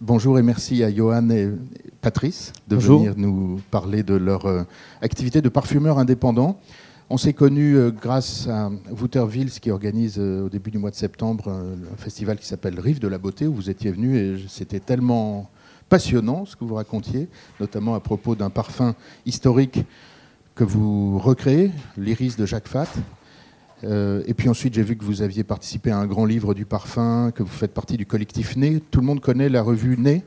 Bonjour et merci à Johan et Patrice de venir nous parler de leur euh, activité de parfumeur indépendant. On s'est connus euh, grâce à Wouterville, qui organise euh, au début du mois de septembre un festival qui s'appelle Rive de la Beauté, où vous étiez venu et c'était tellement passionnant ce que vous racontiez, notamment à propos d'un parfum historique que vous recréez, l'iris de Jacques Fat. Euh, et puis ensuite, j'ai vu que vous aviez participé à un grand livre du parfum, que vous faites partie du collectif Né. Tout le monde connaît la revue Né.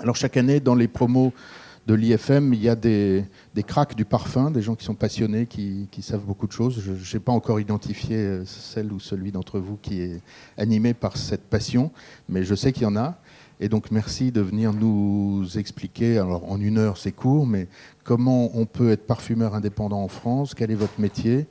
Alors chaque année, dans les promos de l'IFM, il y a des, des cracks du parfum, des gens qui sont passionnés, qui, savent beaucoup de choses. Je n'ai pas encore identifié euh, celle ou celui d'entre vous qui est animé par cette passion, mais je sais qu'il y en a. Et donc merci de venir nous expliquer, alors en une heure c'est court, mais comment on peut être parfumeur indépendant en France, quel est votre métier,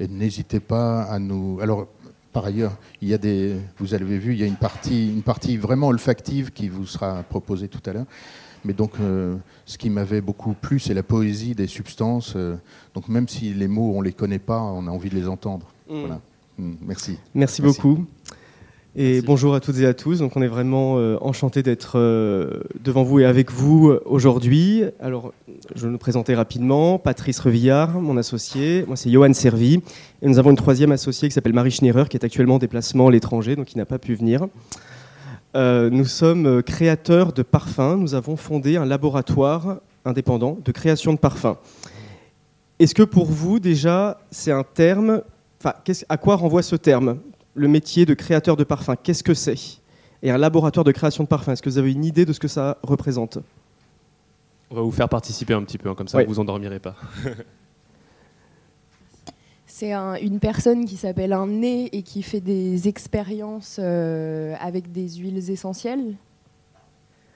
et n'hésitez pas à nous. Alors, par ailleurs, il y a des, vous avez vu, il y a une partie, une partie vraiment olfactive qui vous sera proposée tout à l'heure. Mais donc, euh, ce qui m'avait beaucoup plu, c'est la poésie des substances. Euh, donc, même si les mots, on les connaît pas, on a envie de les entendre. Mm. Voilà. Mm, merci. merci. beaucoup. Et bonjour à toutes et à tous. Donc, on est vraiment euh, enchanté d'être euh, devant vous et avec vous euh, aujourd'hui. Alors, je vais nous présenter rapidement. Patrice Revillard, mon associé. Moi, c'est Johan Servi. Et nous avons une troisième associée qui s'appelle Marie Schnerer, qui est actuellement en déplacement à l'étranger, donc qui n'a pas pu venir. nous sommes créateurs de parfums. Nous avons fondé un laboratoire indépendant de création de parfums. Est-ce que pour vous, déjà, c'est un terme Enfin, à quoi renvoie ce terme? Le métier de créateur de parfum, qu'est-ce que c'est? Et un laboratoire de création de parfum, est-ce que vous avez une idée de ce que ça représente? On va vous faire participer un petit peu, hein, comme ça vous vous endormirez pas. c'est une personne qui s'appelle un nez et qui fait des expériences euh, avec des huiles essentielles.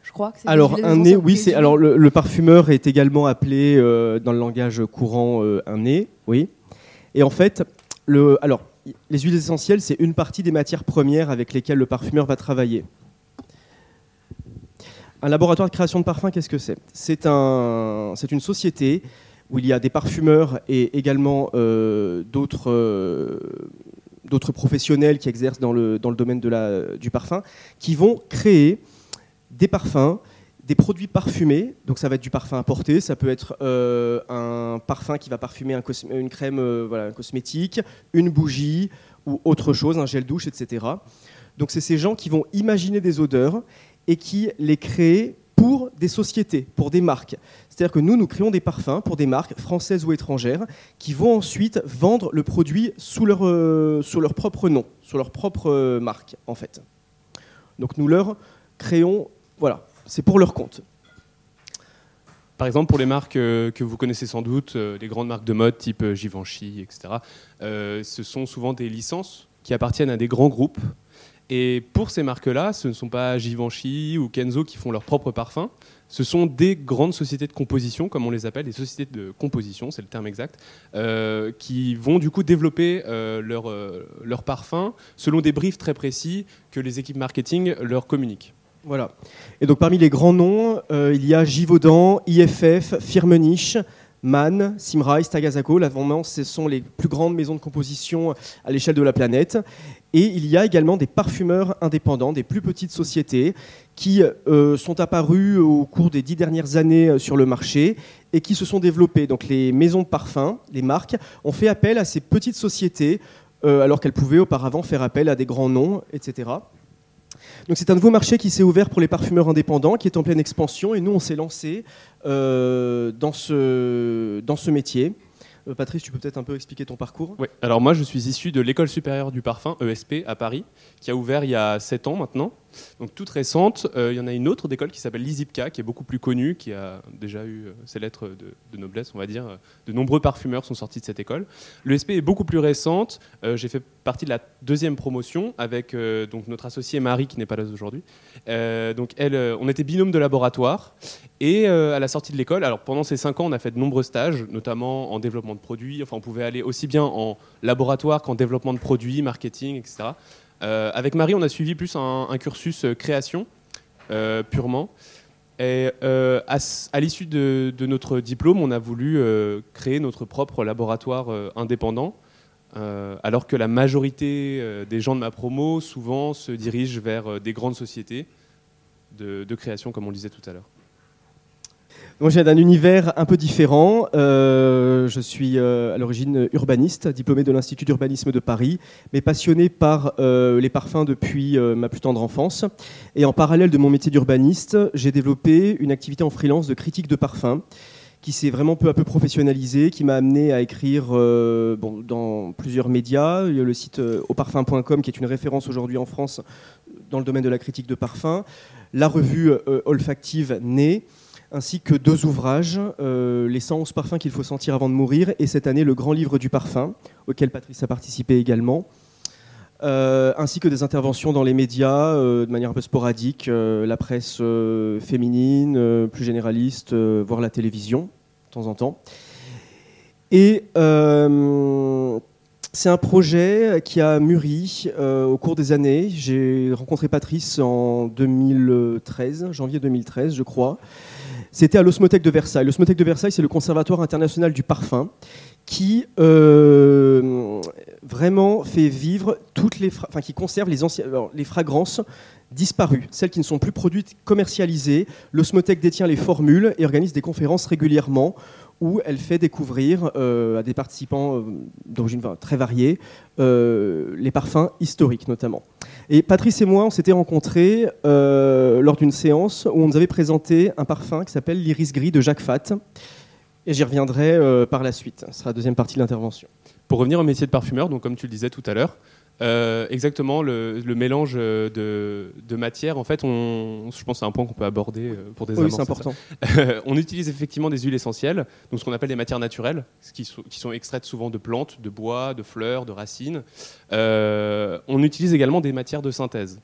Je crois que c'est alors un nez, oui, c'est alors le, parfumeur est également appelé euh, dans le langage courant euh, un nez, oui. Et en fait, le alors les huiles essentielles, c'est une partie des matières premières avec lesquelles le parfumeur va travailler. Un laboratoire de création de parfums, qu'est-ce que c'est? C'est un, une société où il y a des parfumeurs et également euh, euh, d'autres, professionnels qui exercent dans le, dans domaine du parfum, qui vont créer des parfums des produits parfumés, donc ça va être du parfum importé, ça peut être euh, un parfum qui va parfumer une crème euh, voilà, cosmétique, une bougie ou autre chose, un gel douche, etc. Donc c'est ces gens qui vont imaginer des odeurs et qui les créent pour des sociétés, pour des marques. C'est-à-dire que nous, nous créons des parfums pour des marques françaises ou étrangères qui vont ensuite vendre le produit sous leur, euh, sous leur propre nom, sous leur propre marque, en fait. Donc nous leur créons, voilà, c'est pour leur compte. Par exemple, pour les marques euh, que vous connaissez sans doute, euh, les grandes marques de mode type euh, Givenchy, etc., ce sont souvent des licences qui appartiennent à des grands groupes. Et pour ces marques-là, ce ne sont pas Givenchy ou Kenzo qui font leurs propres parfums, ce sont des grandes sociétés de composition, comme on les appelle, des sociétés de composition, c'est le terme exact, qui vont du coup développer leur parfums selon des briefs très précis que les équipes marketing leur communiquent. Voilà. Et donc parmi les grands noms, euh, il y a Givaudan, IFF, Firmenich, MAN, Simrise, Tagazago. Là, ce sont les plus grandes maisons de composition à l'échelle de la planète. Et il y a également des parfumeurs indépendants, des plus petites sociétés qui euh, sont apparus au cours des dix dernières années euh, sur le marché et qui se sont développés. Donc les maisons de parfums, les marques, ont fait appel à ces petites sociétés alors qu'elles pouvaient auparavant faire appel à des grands noms, etc. Donc c'est un nouveau marché qui s'est ouvert pour les parfumeurs indépendants, qui est en pleine expansion, et nous on s'est lancé euh, dans, ce, dans ce métier. Euh, Patrice, tu peux peut-être un peu expliquer ton parcours. Oui, alors moi je suis issu de l'école supérieure du parfum, ESP, à Paris, qui a ouvert il y a 7 ans maintenant donc toute récente. Euh, il y en a une autre d'école qui s'appelle l'ISIPCA, qui est beaucoup plus connue, qui a déjà eu euh, ses lettres de, noblesse, on va dire. De nombreux parfumeurs sont sortis de cette école. L'ESP est beaucoup plus récente. Euh, j'ai fait partie de la deuxième promotion avec donc notre associée Marie, qui n'est pas là aujourd'hui. donc elle, on était binôme de laboratoire. Et à la sortie de l'école, alors pendant ces cinq ans, on a fait de nombreux stages, notamment en développement de produits. Enfin, on pouvait aller aussi bien en laboratoire qu'en développement de produits, marketing, etc. Euh, avec Marie, on a suivi plus un, cursus euh, création, euh, purement. Et à, l'issue de, notre diplôme, on a voulu créer notre propre laboratoire indépendant, alors que la majorité des gens de ma promo souvent se dirigent vers des grandes sociétés, de, création, comme on le disait tout à l'heure. Moi, j'ai d'un univers un peu différent. Euh, je suis euh, à l'origine urbaniste, diplômé de l'Institut d'urbanisme de Paris, mais passionné par euh, les parfums depuis ma plus tendre enfance. Et en parallèle de mon métier d'urbaniste, j'ai développé une activité en freelance de critique de parfums qui s'est vraiment peu à peu professionnalisé, qui m'a amené à écrire dans plusieurs médias. Il y a le site auparfum.com qui est une référence aujourd'hui en France dans le domaine de la critique de parfums. La revue olfactive Née ainsi que deux ouvrages, euh, Les 111 parfums qu'il faut sentir avant de mourir, et cette année Le Grand Livre du Parfum, auquel Patrice a participé également, euh, ainsi que des interventions dans les médias euh, de manière un peu sporadique, la presse féminine, plus généraliste, voire la télévision, de temps en temps. Et c'est un projet qui a mûri au cours des années. J'ai rencontré Patrice en 2013, janvier 2013, je crois. C'était à l'Osmothèque de Versailles. L'Osmothèque de Versailles, c'est le Conservatoire international du parfum qui euh, vraiment fait vivre toutes les, enfin, qui conserve les, les fragrances disparues, celles qui ne sont plus produites, commercialisées. L'Osmothèque détient les formules et organise des conférences régulièrement où elle fait découvrir euh, à des participants euh, d'origine très variée les parfums historiques notamment. Et Patrice et moi, on s'était rencontrés euh, lors d'une séance où on nous avait présenté un parfum qui s'appelle l'iris gris de Jacques Fat. Et j'y reviendrai euh, par la suite. Ce sera la deuxième partie de l'intervention. Pour revenir au métier de parfumeur, donc comme tu le disais tout à l'heure, euh, exactement, le, mélange de, de matières, en fait, on, je pense que c'est un point qu'on peut aborder euh, pour des Oui, c'est important. on utilise effectivement des huiles essentielles, donc ce qu'on appelle des matières naturelles, qui sont, qui sont extraites souvent de plantes, de bois, de fleurs, de racines. Euh, on utilise également des matières de synthèse.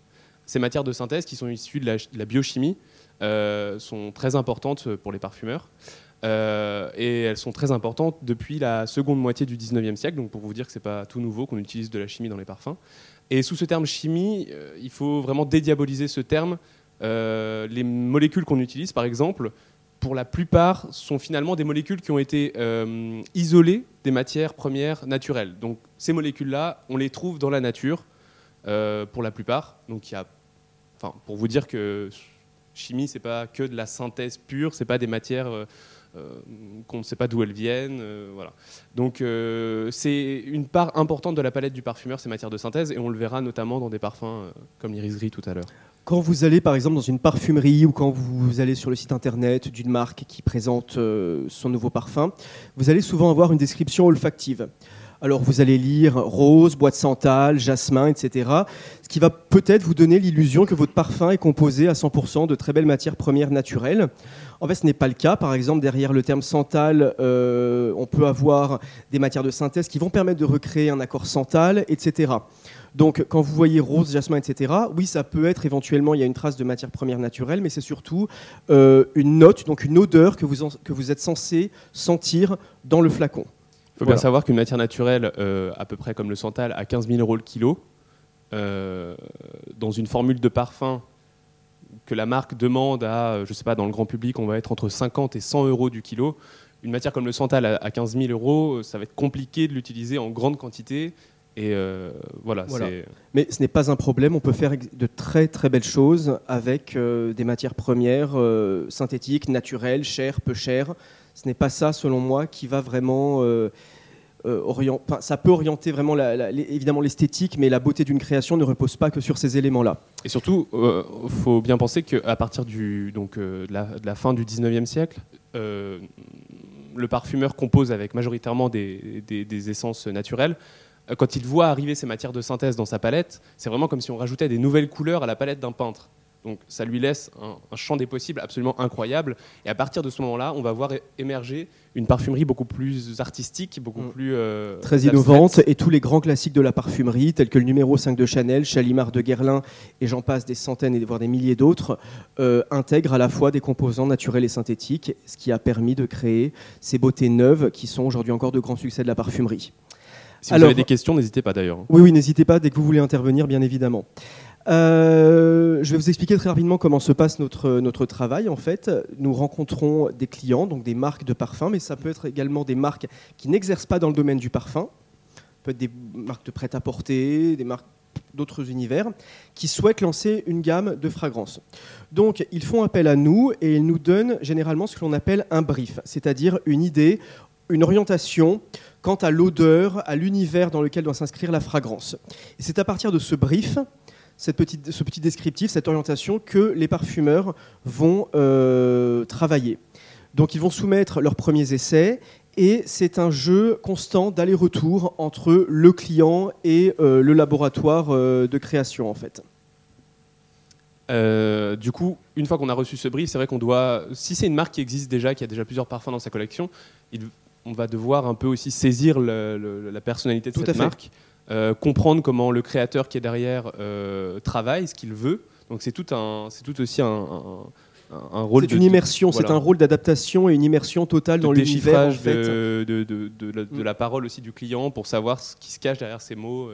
Ces matières de synthèse, qui sont issues de la biochimie, sont très importantes pour les parfumeurs. Euh, et elles sont très importantes depuis la seconde moitié du 19e siècle, donc pour vous dire que ce n'est pas tout nouveau qu'on utilise de la chimie dans les parfums. Et sous ce terme chimie, euh, il faut vraiment dédiaboliser ce terme. Euh, les molécules qu'on utilise, par exemple, pour la plupart, sont finalement des molécules qui ont été isolées des matières premières naturelles. Donc ces molécules-là, on les trouve dans la nature, pour la plupart. Donc il y a, enfin, pour vous dire que chimie, c'est pas que de la synthèse pure, c'est pas des matières qu'on ne sait pas d'où elles viennent. Euh, voilà. Donc euh, c'est une part importante de la palette du parfumeur, ces matières de synthèse, et on le verra notamment dans des parfums comme l'iris tout à l'heure. Quand vous allez par exemple dans une parfumerie ou quand vous allez sur le site internet d'une marque qui présente son nouveau parfum, vous allez souvent avoir une description olfactive. Alors vous allez lire rose, bois de santal, jasmin, etc. Ce qui va peut-être vous donner l'illusion que votre parfum est composé à 100% de très belles matières premières naturelles. En fait, ce n'est pas le cas. Par exemple, derrière le terme santal, euh, on peut avoir des matières de synthèse qui vont permettre de recréer un accord santal, etc. Donc, quand vous voyez rose, jasmin, etc., oui, ça peut être éventuellement, il y a une trace de matière première naturelle, mais c'est surtout euh, une note, donc une odeur que vous, que vous êtes censé sentir dans le flacon. Il faut bien savoir qu'une matière naturelle, euh, à peu près comme le santal, à 15 000 euros le kilo, dans une formule de parfum que la marque demande à, euh, je sais pas, dans le grand public, on va être entre 50 et 100 euros du kilo. Une matière comme le santal à 15 000 euros, euh, ça va être compliqué de l'utiliser en grande quantité. Et euh, voilà, Mais ce n'est pas un problème, on peut faire de très très belles choses avec des matières premières synthétiques, naturelles, chères, peu chères. Ce n'est pas ça, selon moi, qui va vraiment euh, ça peut orienter vraiment évidemment l'esthétique, mais la beauté d'une création ne repose pas que sur ces éléments-là. Et surtout, il euh, faut bien penser qu'à partir du, donc, euh, de, la, fin du 19e siècle, le parfumeur compose avec majoritairement des, essences naturelles. Quand il voit arriver ces matières de synthèse dans sa palette, c'est vraiment comme si on rajoutait des nouvelles couleurs à la palette d'un peintre. Donc ça lui laisse un, champ des possibles absolument incroyable. Et à partir de ce moment-là, on va voir émerger une parfumerie beaucoup plus artistique, beaucoup mm. plus... Euh, Très innovante. Et tous les grands classiques de la parfumerie, tels que le numéro 5 de Chanel, Chalimard de Guerlain, et j'en passe des centaines et voire des milliers d'autres, euh, intègrent à la fois des composants naturels et synthétiques, ce qui a permis de créer ces beautés neuves qui sont aujourd'hui encore de grands succès de la parfumerie. Si vous avez des questions, n'hésitez pas d'ailleurs. Oui, oui, n'hésitez pas dès que vous voulez intervenir, bien évidemment. Euh, je vais vous expliquer très rapidement comment se passe notre, notre travail. En fait, nous rencontrons des clients, donc des marques de parfum, mais ça peut être également des marques qui n'exercent pas dans le domaine du parfum. Ça peut être des marques de prêt-à-porter, des marques d'autres univers, qui souhaitent lancer une gamme de fragrances. Donc ils font appel à nous et ils nous donnent généralement ce que l'on appelle un brief, c'est-à-dire une idée, une orientation quant à l'odeur, à l'univers dans lequel doit s'inscrire la fragrance. C'est à partir de ce brief, cette petite, ce petit descriptif, cette orientation, que les parfumeurs vont euh, travailler. Donc ils vont soumettre leurs premiers essais et c'est un jeu constant d'aller-retour entre le client et euh, le laboratoire euh, de création en fait. Euh, du coup, une fois qu'on a reçu ce brief, c'est vrai qu'on doit, si c'est une marque qui existe déjà, qui a déjà plusieurs parfums dans sa collection, on va devoir un peu aussi saisir la personnalité de cette marque, comprendre comment le créateur qui est derrière travaille, ce qu'il veut. Donc c'est tout, un, c'est tout aussi un c'est une immersion, c'est un rôle d'adaptation et une immersion totale dans l'univers. En fait. de, de, de, de, la parole aussi du client pour savoir ce qui se cache derrière ces mots.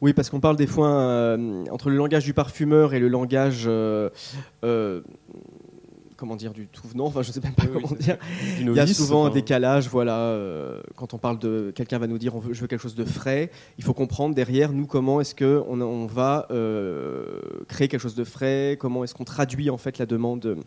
Oui, parce qu'on parle des fois euh, entre le langage du parfumeur et le langage euh, euh, comment dire, du tout venant, enfin je sais même pas comment dire. Il y a souvent un décalage, voilà, euh, quand on parle de, quelqu'un va nous dire on veut, je veux quelque chose de frais, il faut comprendre derrière nous comment est-ce qu'on on va euh, créer quelque chose de frais, comment est-ce qu'on traduit en fait la demande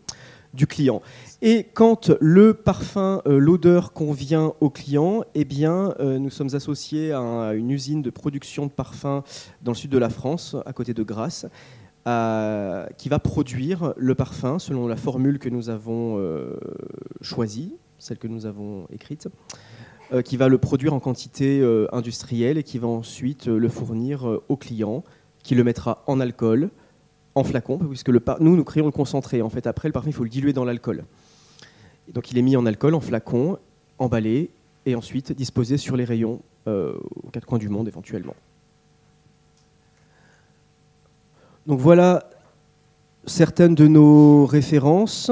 du client. Et quand le parfum, euh, l'odeur convient au client, eh bien, nous sommes associés à, une usine de production de parfums dans le sud de la France, à côté de Grasse, qui va produire le parfum selon la formule que nous avons euh, choisie, celle que nous avons écrite, euh, qui va le produire en quantité euh, industrielle et qui va ensuite le fournir au client, qui le mettra en alcool, en flacon, puisque le nous, nous créons le concentré. En fait, après, le parfum, il faut le diluer dans l'alcool. Donc, il est mis en alcool, en flacon, emballé, et ensuite disposé sur les rayons aux quatre coins du monde éventuellement. Donc voilà certaines de nos références.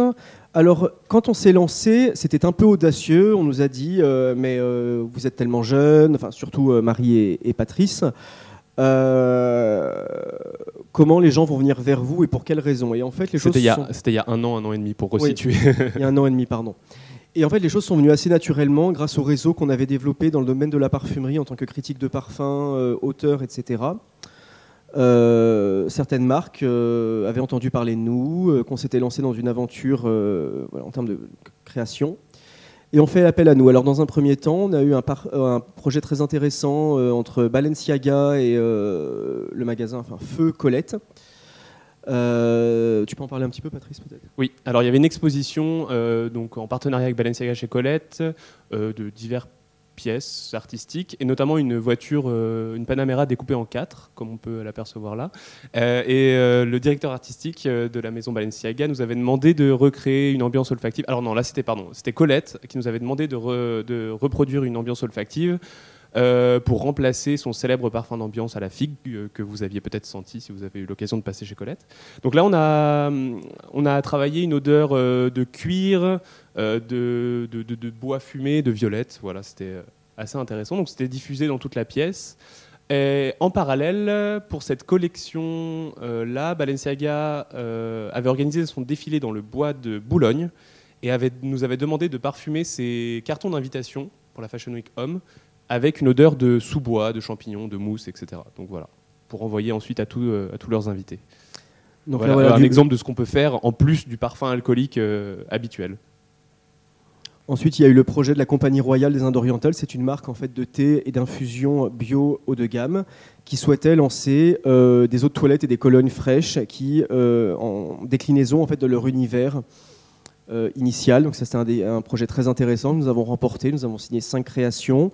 Alors, quand on s'est lancé, c'était un peu audacieux. On nous a dit, euh, mais euh, vous êtes tellement jeunes, enfin surtout euh, Marie et, Patrice. comment les gens vont venir vers vous et pour quelles raisons? Et en fait, les choses. C'était il y a un an, un an et demi pour resituer. il y a un an et demi, pardon. Et en fait, les choses sont venues assez naturellement grâce au réseau qu'on avait développé dans le domaine de la parfumerie en tant que critique de parfum, auteur, etc. Euh, certaines marques euh, avaient entendu parler de nous, euh, qu'on s'était lancé dans une aventure en termes de création. Et on fait appel à nous. Alors dans un premier temps, on a eu un, projet très intéressant entre Balenciaga et le magasin enfin, Feu Colette. tu peux en parler un petit peu, Patrice, peut-être? Oui. Alors il y avait une exposition donc en partenariat avec Balenciaga chez Colette de divers pièces artistiques, et notamment une voiture, euh, une Panamera découpée en quatre, comme on peut l'apercevoir là. Euh, et euh, le directeur artistique de la maison Balenciaga nous avait demandé de recréer une ambiance olfactive. Alors non, là c'était pardon, c'était Colette qui nous avait demandé de, de reproduire une ambiance olfactive. Pour remplacer son célèbre parfum d'ambiance à la figue que vous aviez peut-être senti si vous avez eu l'occasion de passer chez Colette. Donc là, on a, on a travaillé une odeur de cuir, euh, de, de, bois fumé, de violette. Voilà, c'était euh, assez intéressant. Donc c'était diffusé dans toute la pièce. Et en parallèle, pour cette collection-là, euh, Balenciaga avait organisé son défilé dans le bois de Boulogne et nous avait demandé de parfumer ses cartons d'invitation pour la Fashion Week Homme avec une odeur de sous-bois, de champignons, de mousse, etc. Donc voilà, pour envoyer ensuite à, à tous leurs invités. Donc voilà, un exemple de ce qu'on peut faire en plus du parfum alcoolique habituel. Ensuite, il y a eu le projet de la Compagnie Royale des Indes Orientales. C'est une marque en fait de thé et d'infusion bio haut de gamme qui souhaitait lancer euh, des eaux de toilette et des colonnes fraîches qui, euh, en déclinaison en fait de leur univers euh, initial. Donc ça, c'était un, projet très intéressant. Nous avons remporté. Nous avons signé cinq créations.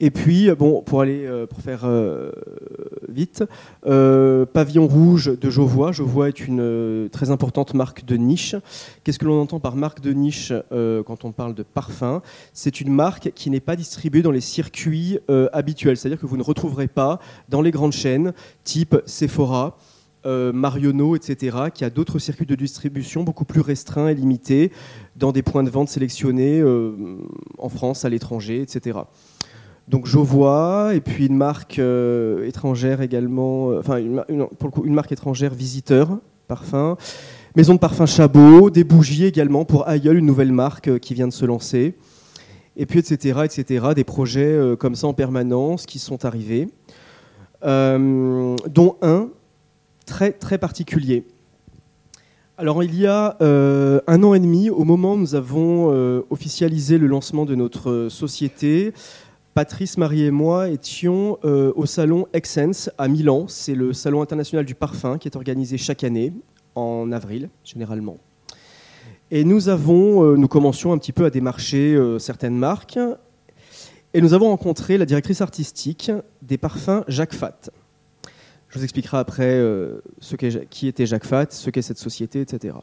Et puis, bon, pour aller, euh, faire euh, vite, euh, Pavillon Rouge de Jovois. Jovois est une très importante marque de niche. Qu'est-ce que l'on entend par marque de niche quand on parle de parfum? C'est une marque qui n'est pas distribuée dans les circuits habituels, c'est-à-dire que vous ne retrouverez pas dans les grandes chaînes type Sephora. Marionneau, etc., qui a d'autres circuits de distribution beaucoup plus restreints et limités dans des points de vente sélectionnés en France, à l'étranger, etc donc Jovois, et puis une marque euh, étrangère également, euh, enfin pour le coup, une marque étrangère visiteur, parfum, maison de parfum Chabot, des bougies également pour Aïeul, une nouvelle marque euh, qui vient de se lancer, et puis etc., etc., des projets comme ça en permanence qui sont arrivés. dont un très très particulier. Alors il y a un an et demi, au moment où nous avons officialisé le lancement de notre société, Patrice, Marie et moi étions au salon Excense à Milan. C'est le salon international du parfum qui est organisé chaque année en avril généralement. Et nous avons, euh, nous commencions un petit peu à démarcher euh, certaines marques. Et nous avons rencontré la directrice artistique des parfums Jacques Fat. Je vous expliquerai après euh, qui était Jacques Fat, ce qu'est cette société, etc.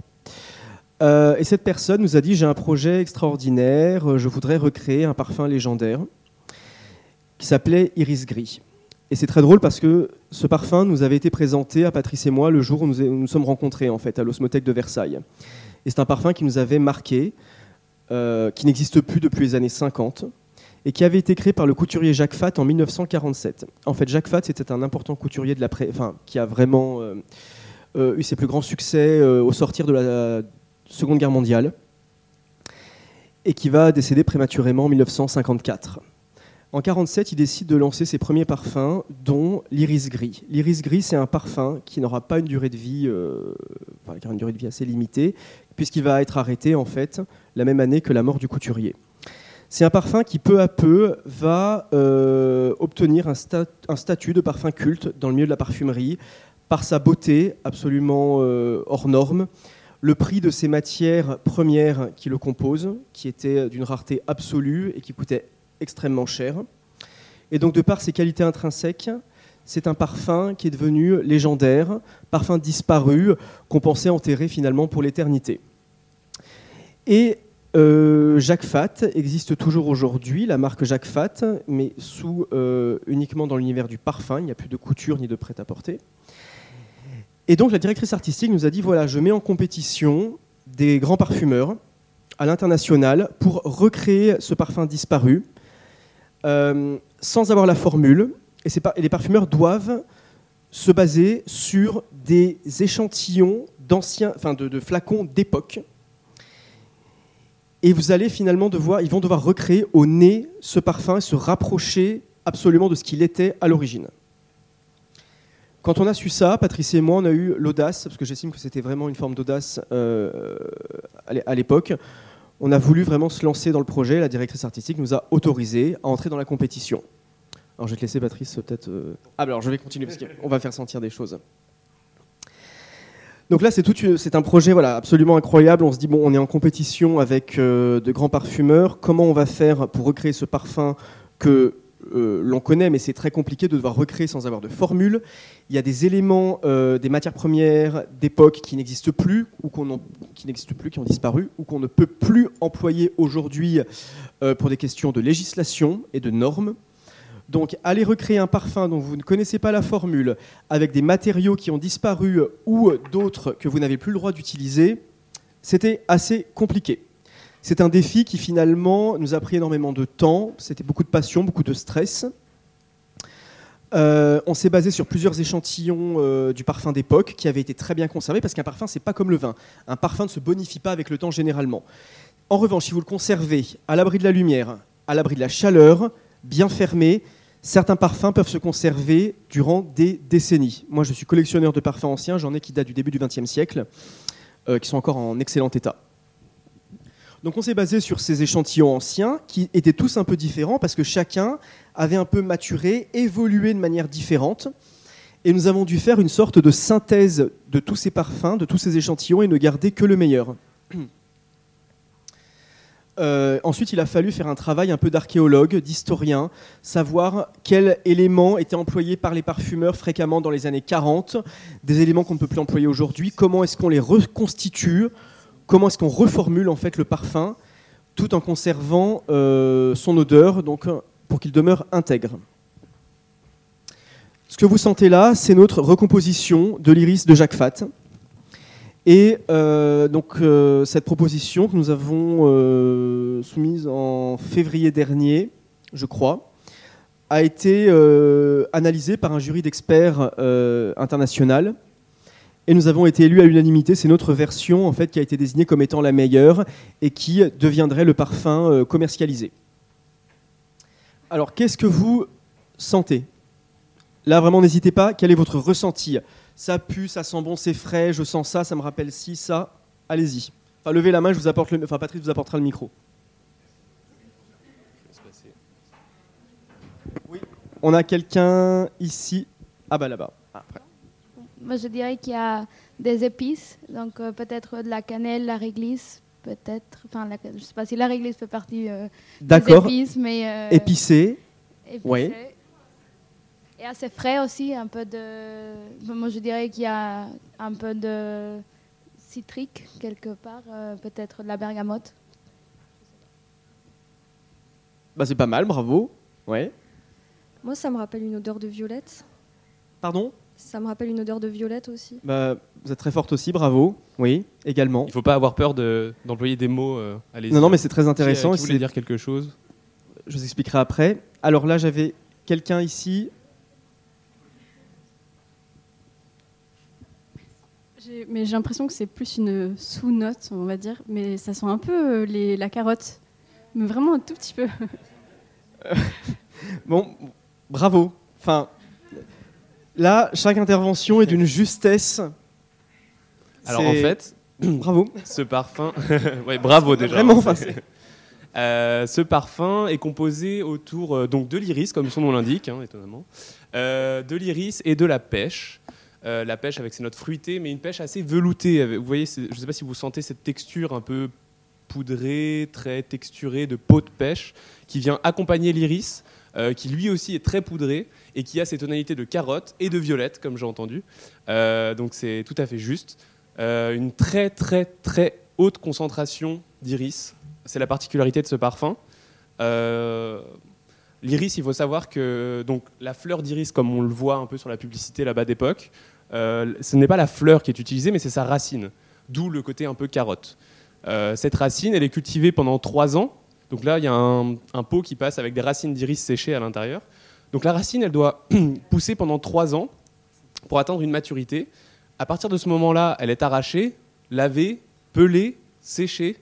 et cette personne nous a dit j'ai un projet extraordinaire, je voudrais recréer un parfum légendaire qui s'appelait Iris Gris. Et c'est très drôle parce que ce parfum nous avait été présenté à Patrice et moi le jour où nous nous sommes rencontrés en fait à l'Osmothèque de Versailles. Et c'est un parfum qui nous avait marqué, euh, qui n'existe plus depuis les années 50 et qui avait été créé par le couturier Jacques Fat en 1947. En fait, Jacques Fat, c'était un important couturier de la enfin, qui a vraiment euh, euh, eu ses plus grands succès au sortir de la Seconde Guerre mondiale et qui va décéder prématurément en 1954. En 1947, il décide de lancer ses premiers parfums, dont l'iris gris. L'iris gris, c'est un parfum qui n'aura pas une durée de vie, enfin, qui aura une durée de vie assez limitée, puisqu'il va être arrêté en fait la même année que la mort du couturier. C'est un parfum qui peu à peu va euh, obtenir un, statut de parfum culte dans le milieu de la parfumerie par sa beauté absolument euh, hors norme, le prix de ses matières premières qui le composent, qui étaient d'une rareté absolue et qui coûtaient extrêmement cher. Et donc de par ses qualités intrinsèques, c'est un parfum qui est devenu légendaire, parfum disparu, qu'on pensait enterrer finalement pour l'éternité. Et euh, Jacques Fat existe toujours aujourd'hui, la marque Jacques Fat, mais sous euh, uniquement dans l'univers du parfum, il n'y a plus de couture ni de prêt-à-porter. Et donc la directrice artistique nous a dit voilà, je mets en compétition des grands parfumeurs à l'international pour recréer ce parfum disparu, euh, sans avoir la formule, et, les parfumeurs doivent se baser sur des échantillons d'anciens, enfin de, flacons d'époque. Et vous allez finalement devoir, ils vont devoir recréer au nez ce parfum et se rapprocher absolument de ce qu'il était à l'origine. Quand on a su ça, Patrice et moi, on a eu l'audace, parce que j'estime que c'était vraiment une forme d'audace euh, à l'époque. On a voulu vraiment se lancer dans le projet. La directrice artistique nous a autorisé à entrer dans la compétition. Alors je vais te laisser Patrice peut-être... Euh, ah alors je vais continuer parce qu'on va faire sentir des choses. Donc là, c'est un projet absolument incroyable. On se dit bon, on est en compétition avec euh, de grands parfumeurs. Comment on va faire pour recréer ce parfum que euh, l'on connaît, mais c'est très compliqué de devoir recréer sans avoir de formule? Il y a des éléments, des matières premières d'époque qui n'existent plus ou qui n'existent plus, qui ont disparu ou qu'on ne peut plus employer aujourd'hui pour des questions de législation et de normes. Donc, aller recréer un parfum dont vous ne connaissez pas la formule, avec des matériaux qui ont disparu ou d'autres que vous n'avez plus le droit d'utiliser, c'était assez compliqué. C'est un défi qui finalement nous a pris énormément de temps, c'était beaucoup de passion, beaucoup de stress. Euh, on s'est basé sur plusieurs échantillons euh, du parfum d'époque qui avaient été très bien conservés parce qu'un parfum, c'est pas comme le vin. Un parfum ne se bonifie pas avec le temps généralement. En revanche, si vous le conservez à l'abri de la lumière, à l'abri de la chaleur, bien fermé, certains parfums peuvent se conserver durant des décennies. Moi, je suis collectionneur de parfums anciens, j'en ai qui datent du début du XXe siècle, euh, qui sont encore en excellent état. Donc on s'est basé sur ces échantillons anciens qui étaient tous un peu différents parce que chacun avait un peu maturé, évolué de manière différente. Et nous avons dû faire une sorte de synthèse de tous ces parfums, de tous ces échantillons et ne garder que le meilleur. Euh, ensuite, il a fallu faire un travail un peu d'archéologue, d'historien, savoir quels éléments étaient employés par les parfumeurs fréquemment dans les années 40, des éléments qu'on ne peut plus employer aujourd'hui, comment est-ce qu'on les reconstitue, comment est-ce qu'on reformule en fait le parfum, tout en conservant euh, son odeur, donc pour qu'il demeure intègre. Ce que vous sentez là, c'est notre recomposition de l'iris de Jacques Fat. Et euh, donc euh, cette proposition que nous avons euh, soumise en février dernier, je crois, a été analysée par un jury d'experts international. Et nous avons été élus à l'unanimité. C'est notre version en fait qui a été désignée comme étant la meilleure et qui deviendrait le parfum commercialisé. Alors qu'est-ce que vous sentez? Là, vraiment, n'hésitez pas. Quel est votre ressenti? Ça pue, ça sent bon, c'est frais, je sens ça, ça me rappelle ci, ça. Allez-y. Enfin, levez la main, je vous apporte le... enfin, Patrice vous apportera le micro. Oui. On a quelqu'un ici. Ah bah là-bas. Après. Moi, je dirais qu'il y a des épices, donc euh, peut-être de la cannelle, la réglisse, peut-être. Enfin, la, je sais pas si la réglisse fait partie euh, des épices, mais. Euh, épicé. épicé. Oui. Et assez frais aussi, un peu de. Moi, je dirais qu'il y a un peu de citrique quelque part, euh, peut-être de la bergamote. Bah, c'est pas mal, bravo. Ouais. Moi, ça me rappelle une odeur de violette. Pardon? Ça me rappelle une odeur de violette aussi. Bah, vous êtes très forte aussi, bravo. Oui, également. Il ne faut pas avoir peur d'employer des mots. Euh, non, non, mais c'est très intéressant. Qui, qui dire quelque chose Je vous expliquerai après. Alors là, j'avais quelqu'un ici. Mais j'ai l'impression que c'est plus une sous-note, on va dire. Mais ça sent un peu euh, les, la carotte. Mais vraiment un tout petit peu. bon, bravo. Enfin, là, chaque intervention est d'une justesse. Alors en fait, bravo. Ce parfum, ouais, bravo déjà. Vraiment, enfin, euh, ce parfum est composé autour euh, donc de l'iris, comme son nom l'indique, hein, étonnamment, euh, de l'iris et de la pêche. Euh, la pêche avec ses notes fruitées, mais une pêche assez veloutée. Vous voyez, je ne sais pas si vous sentez cette texture un peu poudrée, très texturée de peau de pêche qui vient accompagner l'iris, euh, qui lui aussi est très poudré et qui a ses tonalités de carotte et de violette, comme j'ai entendu. Euh, donc c'est tout à fait juste. une très très très haute concentration d'iris. C'est la particularité de ce parfum. L'iris, il faut savoir que donc, la fleur d'iris, comme on le voit un peu sur la publicité là-bas d'époque, euh, ce n'est pas la fleur qui est utilisée, mais c'est sa racine, d'où le côté un peu carotte. Euh, cette racine, elle est cultivée pendant trois ans. Donc là, il y a un, pot qui passe avec des racines d'iris séchées à l'intérieur. Donc la racine, elle doit pousser pendant trois ans pour atteindre une maturité. À partir de ce moment-là, elle est arrachée, lavée, pelée, séchée,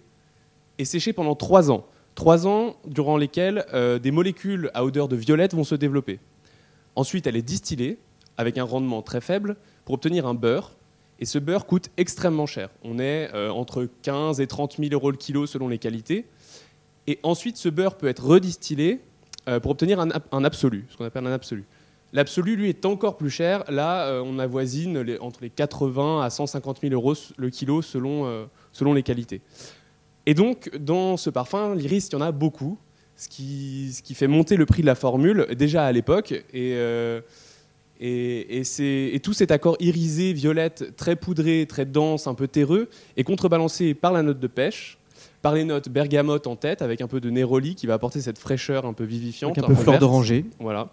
et séchée pendant trois ans. Trois ans durant lesquels euh, des molécules à odeur de violette vont se développer. Ensuite, elle est distillée avec un rendement très faible pour obtenir un beurre. Et ce beurre coûte extrêmement cher. On est euh, entre 15 et 30 000 euros le kilo selon les qualités. Et ensuite, ce beurre peut être redistillé euh, pour obtenir un, absolu, ce qu'on appelle un absolu. L'absolu, lui, est encore plus cher. Là, euh, on avoisine entre les 80 à 150 000 euros le kilo selon, selon les qualités. Et donc, dans ce parfum, l'iris, il y en a beaucoup, ce qui, ce qui, fait monter le prix de la formule, déjà à l'époque. Et et, tout cet accord irisé, violette, très poudré, très dense, un peu terreux, est contrebalancé par la note de pêche, par les notes bergamote en tête, avec un peu de néroli qui va apporter cette fraîcheur un peu vivifiante. Avec un peu fleur d'oranger. Voilà.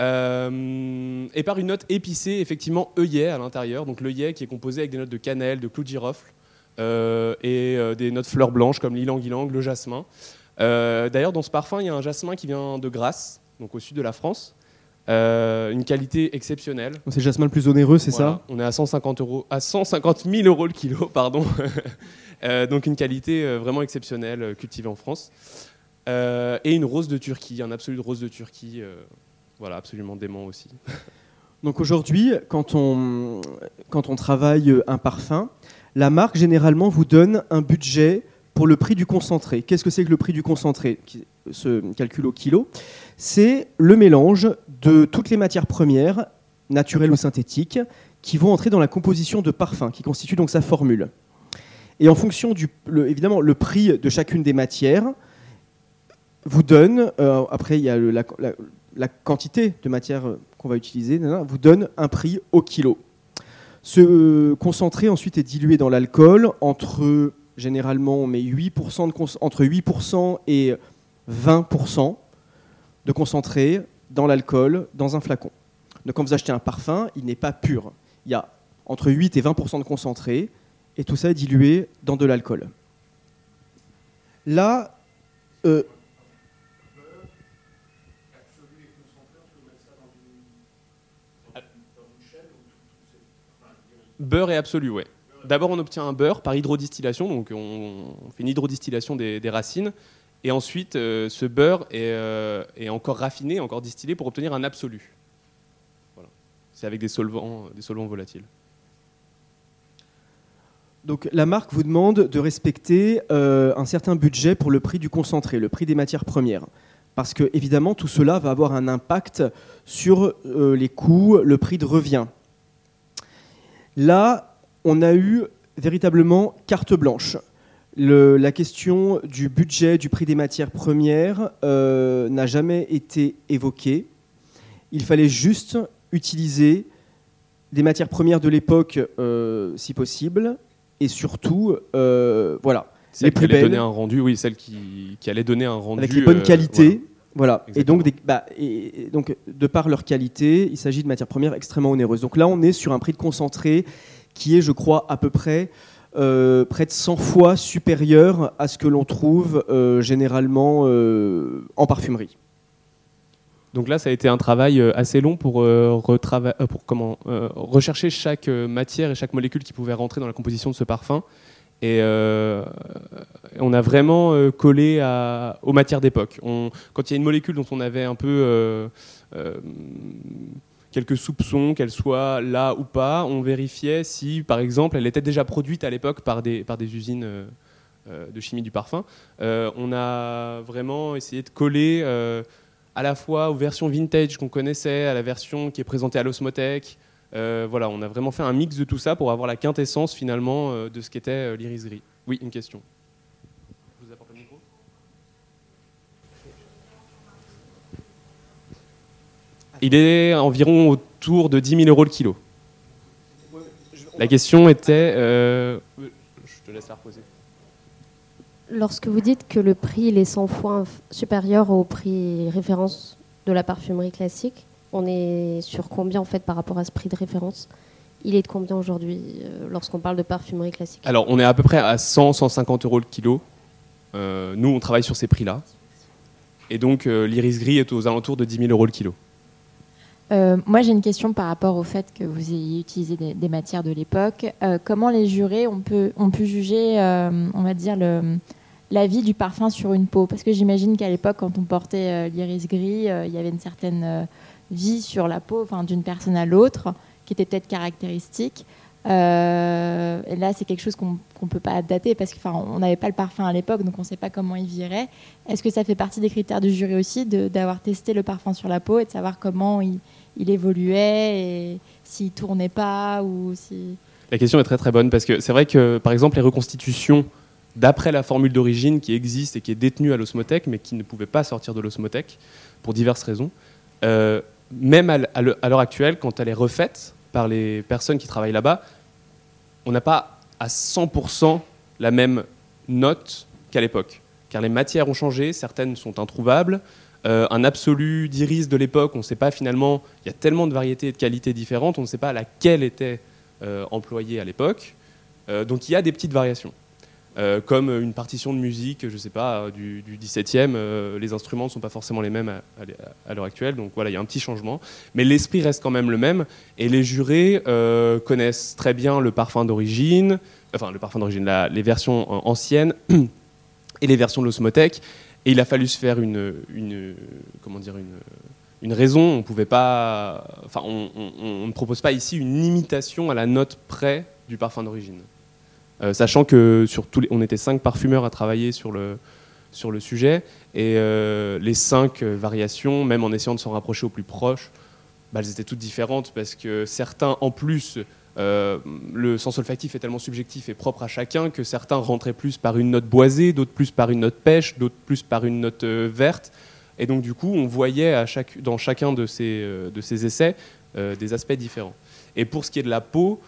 Euh, et par une note épicée, effectivement œillet à l'intérieur. Donc l'œillet qui est composé avec des notes de cannelle, de clou de girofle euh, et euh, des notes fleurs blanches comme l'ilang-ilang, le jasmin. D'ailleurs, dans ce parfum, il y a un jasmin qui vient de Grasse, donc au sud de la France. Euh, une qualité exceptionnelle. C'est jasmin le plus onéreux, c'est ça On est à 150, euros, à 150 000 euros le kilo, pardon. Euh, donc une qualité euh, vraiment exceptionnelle cultivée en France. et une rose de Turquie, un absolu de rose de Turquie, voilà, absolument dément aussi. Donc aujourd'hui, quand on, quand on travaille un parfum, la marque généralement vous donne un budget pour le prix du concentré. Qu'est-ce que c'est que le prix du concentré? Qui se calcule au kilo C'est le mélange de toutes les matières premières, naturelles ou synthétiques, qui vont entrer dans la composition de parfum, qui constitue donc sa formule. Et en fonction du, évidemment, le prix de chacune des matières vous donne, euh, après il y a la, quantité de matière qu'on va utiliser, vous donne un prix au kilo. Ce concentré ensuite est dilué dans l'alcool entre généralement on met 8% de, entre 8% et 20% de concentré dans l'alcool, dans un flacon. Donc quand vous achetez un parfum, il n'est pas pur. Il y a entre 8 et 20% de concentré, et tout ça est dilué dans de l'alcool. Là, euh, Beurre et absolu, ouais. D'abord, on obtient un beurre par hydrodistillation, donc on, fait une hydrodistillation des racines. Et ensuite, euh, ce beurre euh, est, encore raffiné, encore distillé pour obtenir un absolu. c'est avec des solvants, des solvants volatiles. Donc la marque vous demande de respecter euh, un certain budget pour le prix du concentré, le prix des matières premières. Parce que évidemment tout cela va avoir un impact sur euh, les coûts, le prix de revient. Là, on a eu véritablement carte blanche. La question du budget, du prix des matières premières euh, n'a jamais été évoquée. Il fallait juste utiliser des matières premières de l'époque, si possible, et surtout, euh, voilà, les plus belles. Donner un rendu, oui, celle qui, qui, allait donner un rendu. Avec les bonnes euh, qualités. voilà. Et donc, bah, et, donc, de par leur qualité, il s'agit de matières premières extrêmement onéreuses. Donc là, on est sur un prix de concentré qui est, je crois, à peu près euh, près de 100 fois supérieur à ce que l'on trouve généralement en parfumerie. Donc là, ça a été un travail assez long pour, comment, rechercher chaque matière et chaque molécule qui pouvait rentrer dans la composition de ce parfum. Et euh, on a vraiment euh, collé aux matières d'époque. Quand il y a une molécule dont on avait un peu euh, quelques soupçons qu'elle soit là ou pas, on vérifiait si, par exemple, elle était déjà produite à l'époque par des, par des usines de chimie du parfum. on a vraiment essayé de coller à la fois aux versions vintage qu'on connaissait, à la version qui est présentée à l'Osmotech, euh, voilà, on a vraiment fait un mix de tout ça pour avoir la quintessence finalement euh, de ce qu'était euh, l'iris gris. Oui, une question. Je vous apporte le micro. Il est environ autour de 10 000 euros le kilo. La question était. je te laisse la reposer. Lorsque vous dites que le prix est 100 fois supérieur au prix référence de la parfumerie classique, on est sur combien en fait par rapport à ce prix de référence? Il est de combien aujourd'hui euh, lorsqu'on parle de parfumerie classique? Alors on est à peu près à 100-150 euros le kilo. Euh, nous on travaille sur ces prix-là. Et donc euh, l'iris gris est aux alentours de 10 000 euros le kilo. Moi, j'ai une question par rapport au fait que vous ayez utilisé des, matières de l'époque. comment les jurés ont, pu juger, on va dire, la vie du parfum sur une peau? Parce que j'imagine qu'à l'époque, quand on portait l'iris gris, il y avait une certaine vie sur la peau d'une personne à l'autre, qui était peut-être caractéristique. Euh, et là, c'est quelque chose qu'on ne peut pas dater parce qu'on n'avait pas le parfum à l'époque, donc on ne sait pas comment il virait. Est-ce que ça fait partie des critères du jury aussi, d'avoir testé le parfum sur la peau et de savoir comment il, évoluait et s'il tournait pas ou si... La question est très très bonne parce que c'est vrai que, par exemple, les reconstitutions d'après la formule d'origine qui existe et qui est détenue à l'osmothèque, mais qui ne pouvait pas sortir de l'osmothèque pour diverses raisons, euh, même à l'heure actuelle, quand elle est refaite par les personnes qui travaillent là-bas, on n'a pas à 100% la même note qu'à l'époque. Car les matières ont changé, certaines sont introuvables. Euh, un absolu d'iris de l'époque, on ne sait pas finalement, il y a tellement de variétés et de qualités différentes, on ne sait pas laquelle était euh, employée à l'époque. Euh, donc il y a des petites variations. Euh, comme une partition de musique, je ne sais pas, du, du 17e, euh, les instruments ne sont pas forcément les mêmes à, l'heure actuelle, donc voilà, il y a un petit changement. Mais l'esprit reste quand même le même, et les jurés euh, connaissent très bien le parfum d'origine, enfin le parfum d'origine, les versions anciennes et les versions de l'osmothèque, et il a fallu se faire une, comment dire, une, raison, on pouvait pas, enfin, on ne propose pas ici une imitation à la note près du parfum d'origine. Euh, sachant que sur tous on était cinq parfumeurs à travailler sur le, sur le sujet, et euh, les cinq variations, même en essayant de s'en rapprocher au plus proche, bah, elles étaient toutes différentes parce que certains, en plus, euh, le sens olfactif est tellement subjectif et propre à chacun que certains rentraient plus par une note boisée, d'autres plus par une note pêche, d'autres plus par une note verte. Et donc du coup, on voyait dans chacun de ces, de ces essais des aspects différents. Et pour ce qui est de la peau,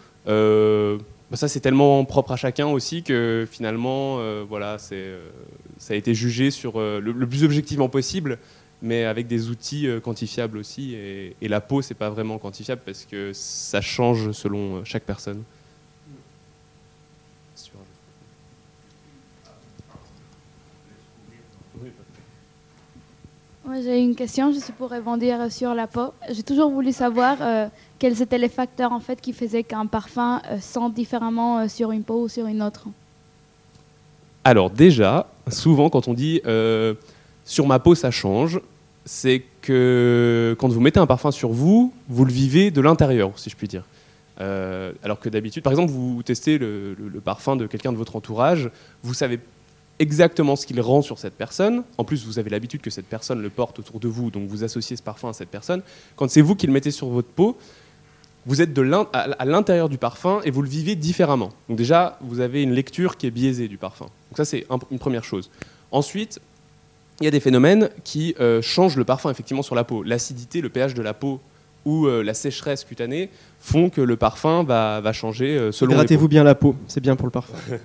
bah, ça c'est tellement propre à chacun aussi que finalement euh, voilà c'est euh, ça a été jugé sur euh, le, plus objectivement possible mais avec des outils quantifiables aussi. Et, la peau c'est pas vraiment quantifiable parce que ça change selon chaque personne Moi, j'ai une question, suis pour rebondir sur la peau. J'ai toujours voulu savoir quels étaient les facteurs en fait qui faisaient qu'un parfum euh, sent différemment euh, sur une peau ou sur une autre? Alors déjà, souvent quand on dit euh, sur ma peau ça change, c'est que quand vous mettez un parfum sur vous, vous le vivez de l'intérieur, si je puis dire. Euh, alors que d'habitude, par exemple, vous testez le, parfum de quelqu'un de votre entourage, vous savez exactement ce qu'il rend sur cette personne. En plus, vous avez l'habitude que cette personne le porte autour de vous, donc vous associez ce parfum à cette personne. Quand c'est vous qui le mettez sur votre peau, vous êtes de à l'intérieur du parfum et vous le vivez différemment. Donc déjà, vous avez une lecture qui est biaisée du parfum. Donc ça, c'est une première chose. Ensuite, il y a des phénomènes qui euh, changent le parfum effectivement sur la peau. L'acidité, le pH de la peau ou euh, la sécheresse cutanée font que le parfum va, va changer euh, selon. Hydratez-vous bien la peau, c'est bien pour le parfum.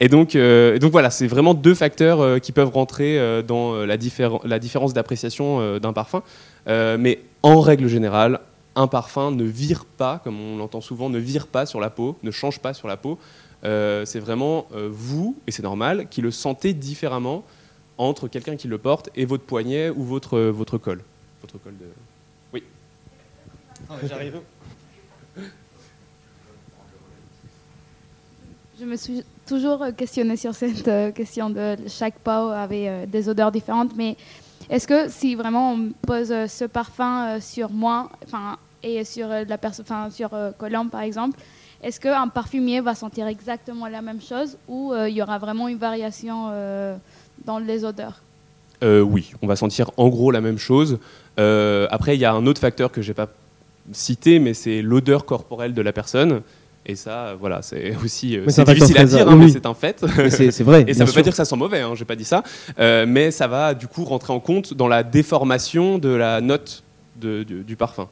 et, donc, donc voilà, c'est vraiment deux facteurs qui peuvent rentrer dans la, la différence d'appréciation d'un parfum. mais en règle générale, un parfum ne vire pas, comme on l'entend souvent, ne vire pas sur la peau, ne change pas sur la peau. c'est vraiment vous, et c'est normal, qui le sentez différemment entre quelqu'un qui le porte et votre poignet ou votre, votre col. Votre col de... Oui. Ah, j'arrive. Je me suis toujours questionné sur cette euh, question de chaque peau avait euh, des odeurs différentes, mais est-ce que si vraiment on pose euh, ce parfum sur moi, enfin et sur la personne, sur Colombe par exemple, est-ce qu'un parfumier va sentir exactement la même chose ou il y aura vraiment une variation dans les odeurs? Euh, Oui, on va sentir en gros la même chose. Euh, après, il y a un autre facteur que je n'ai pas cité, mais c'est l'odeur corporelle de la personne. Et ça, voilà, c'est aussi euh, c'est difficile à dire, hein, mais c'est un fait. C'est vrai. et ça ne veut pas dire que ça sent mauvais, hein, j'ai pas dit ça. mais ça va du coup rentrer en compte dans la déformation de la note du, parfum.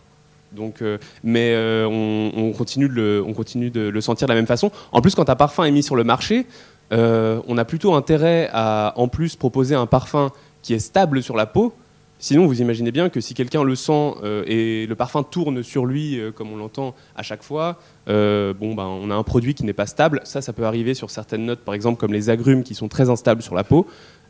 Donc, mais on, continue de le, on continue de le sentir de la même façon. En plus, quand un parfum est mis sur le marché, euh, on a plutôt intérêt à en plus proposer un parfum qui est stable sur la peau. Sinon, vous imaginez bien que si quelqu'un le sent euh, et le parfum tourne sur lui, euh, comme on l'entend à chaque fois, bon, ben, on a un produit qui n'est pas stable. Ça, ça peut arriver sur certaines notes, par exemple comme les agrumes qui sont très instables sur la peau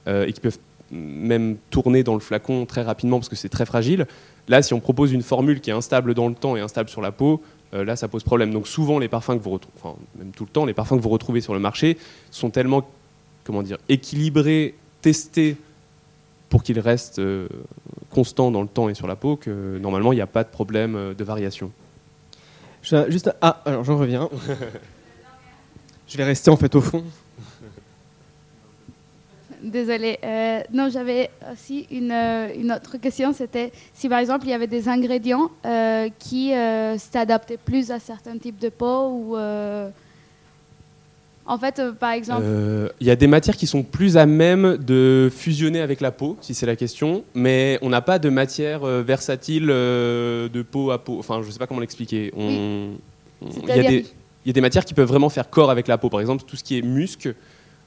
et qui peuvent même tourner dans le flacon très rapidement parce que c'est très fragile. Là, si on propose une formule qui est instable dans le temps et instable sur la peau, euh, là ça pose problème. Donc souvent les parfums que vous retrouvez, enfin même tout le temps, les parfums que vous retrouvez sur le marché sont tellement, comment dire, équilibrés, testés pour qu'ils restent euh, constants dans le temps et sur la peau que normalement il n'y a pas de problème euh, de variation. juste, ah, alors j'en reviens. Je vais rester en fait au fond. Désolée. Euh, non, j'avais aussi une, une, autre question. C'était si par exemple il y avait des ingrédients euh, qui s'adaptaient plus à certains types de peau ou. En fait, par exemple. Il y a des matières qui sont plus à même de fusionner avec la peau, si c'est la question, mais on n'a pas de matière versatile de peau à peau. Enfin, je ne sais pas comment l'expliquer. Il y, y, a des matières qui peuvent vraiment faire corps avec la peau. Par exemple, tout ce qui est musc,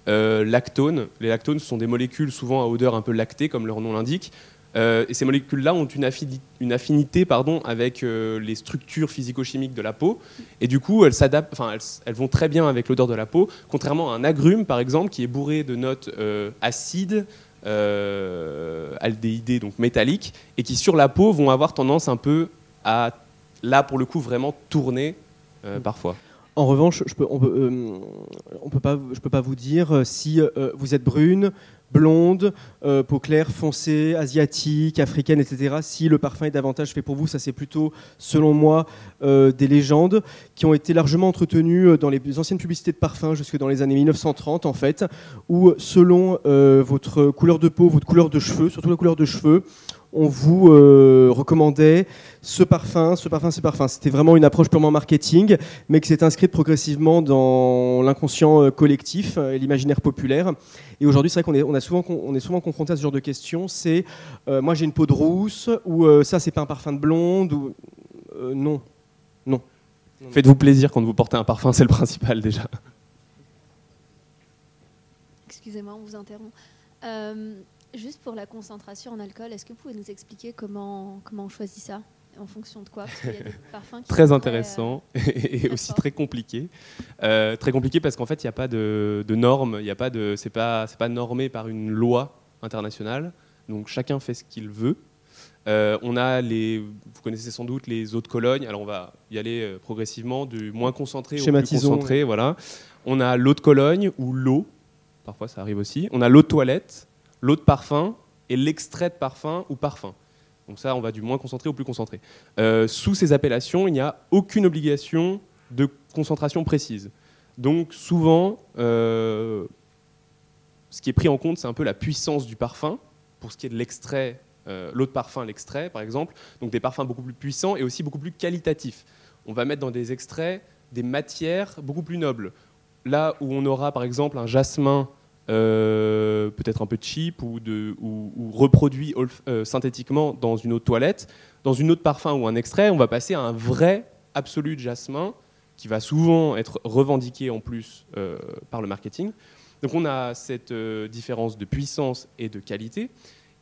euh, lactones. Les lactones sont des molécules souvent à odeur un peu lactée, comme leur nom l'indique. Euh, et ces molécules-là ont une, affinité, pardon, avec euh, les structures physico-chimiques de la peau. Et du coup, elles, s'adaptent, enfin, elles, vont très bien avec l'odeur de la peau, contrairement à un agrume, par exemple, qui est bourré de notes acides, aldéhydées, donc métalliques, et qui sur la peau vont avoir tendance un peu à, là pour le coup, vraiment tourner parfois. En revanche, je peux, on peut, euh, peut pas, je peux pas vous dire euh, si euh, vous êtes brune, blonde, peau claire, foncée, asiatique, africaine, etc. Si le parfum est davantage fait pour vous, ça c'est plutôt, selon moi, des légendes qui ont été largement entretenues dans les anciennes publicités de parfum jusque dans les années 1930 en fait, où selon votre couleur de peau, votre couleur de cheveux, surtout la couleur de cheveux, on vous euh, recommandait ce parfum, ce parfum, ce parfum. C'était vraiment une approche purement marketing, mais qui s'est inscrite progressivement dans l'inconscient euh, collectif et l'imaginaire populaire. Et aujourd'hui, c'est vrai qu'on est, on a souvent, on est souvent confronté à ce genre de questions. C'est euh, moi j'ai une peau de rousse, ou ça c'est pas un parfum de blonde, ou non, non. Faites-vous plaisir quand vous portez un parfum, c'est le principal déjà. Excusez-moi, on vous interrompt. Juste pour la concentration en alcool, est-ce que vous pouvez nous expliquer comment, comment on choisit ça en fonction de quoi? Parce qu'il y a des parfums très intéressant euh, et aussi très compliqué. Euh, très compliqué parce qu'en fait, il n'y a pas de, de normes, il y a pas de, c'est pas, c'est pas normé par une loi internationale. Donc chacun fait ce qu'il veut. Euh, on a les, vous connaissez sans doute les eaux de Cologne. Alors on va y aller progressivement du moins concentré au plus concentré. Voilà. On a l'eau de Cologne ou l'eau. Parfois ça arrive aussi. On a l'eau de toilette l'eau de parfum et l'extrait de parfum ou parfum. Donc ça, on va du moins concentré au plus concentré. sous ces appellations, il n'y a aucune obligation de concentration précise. Donc souvent, ce qui est pris en compte, c'est un peu la puissance du parfum, pour ce qui est de l'extrait, l'autre parfum, l'extrait par exemple. Donc des parfums beaucoup plus puissants et aussi beaucoup plus qualitatifs. On va mettre dans des extraits des matières beaucoup plus nobles. Là où on aura par exemple un jasmin euh, peut-être un peu cheap ou, de, ou, reproduit euh, synthétiquement dans une autre toilette, dans une autre parfum ou un extrait, on va passer à un vrai absolu de jasmin qui va souvent être revendiqué en plus euh, par le marketing. Donc on a cette différence de puissance et de qualité.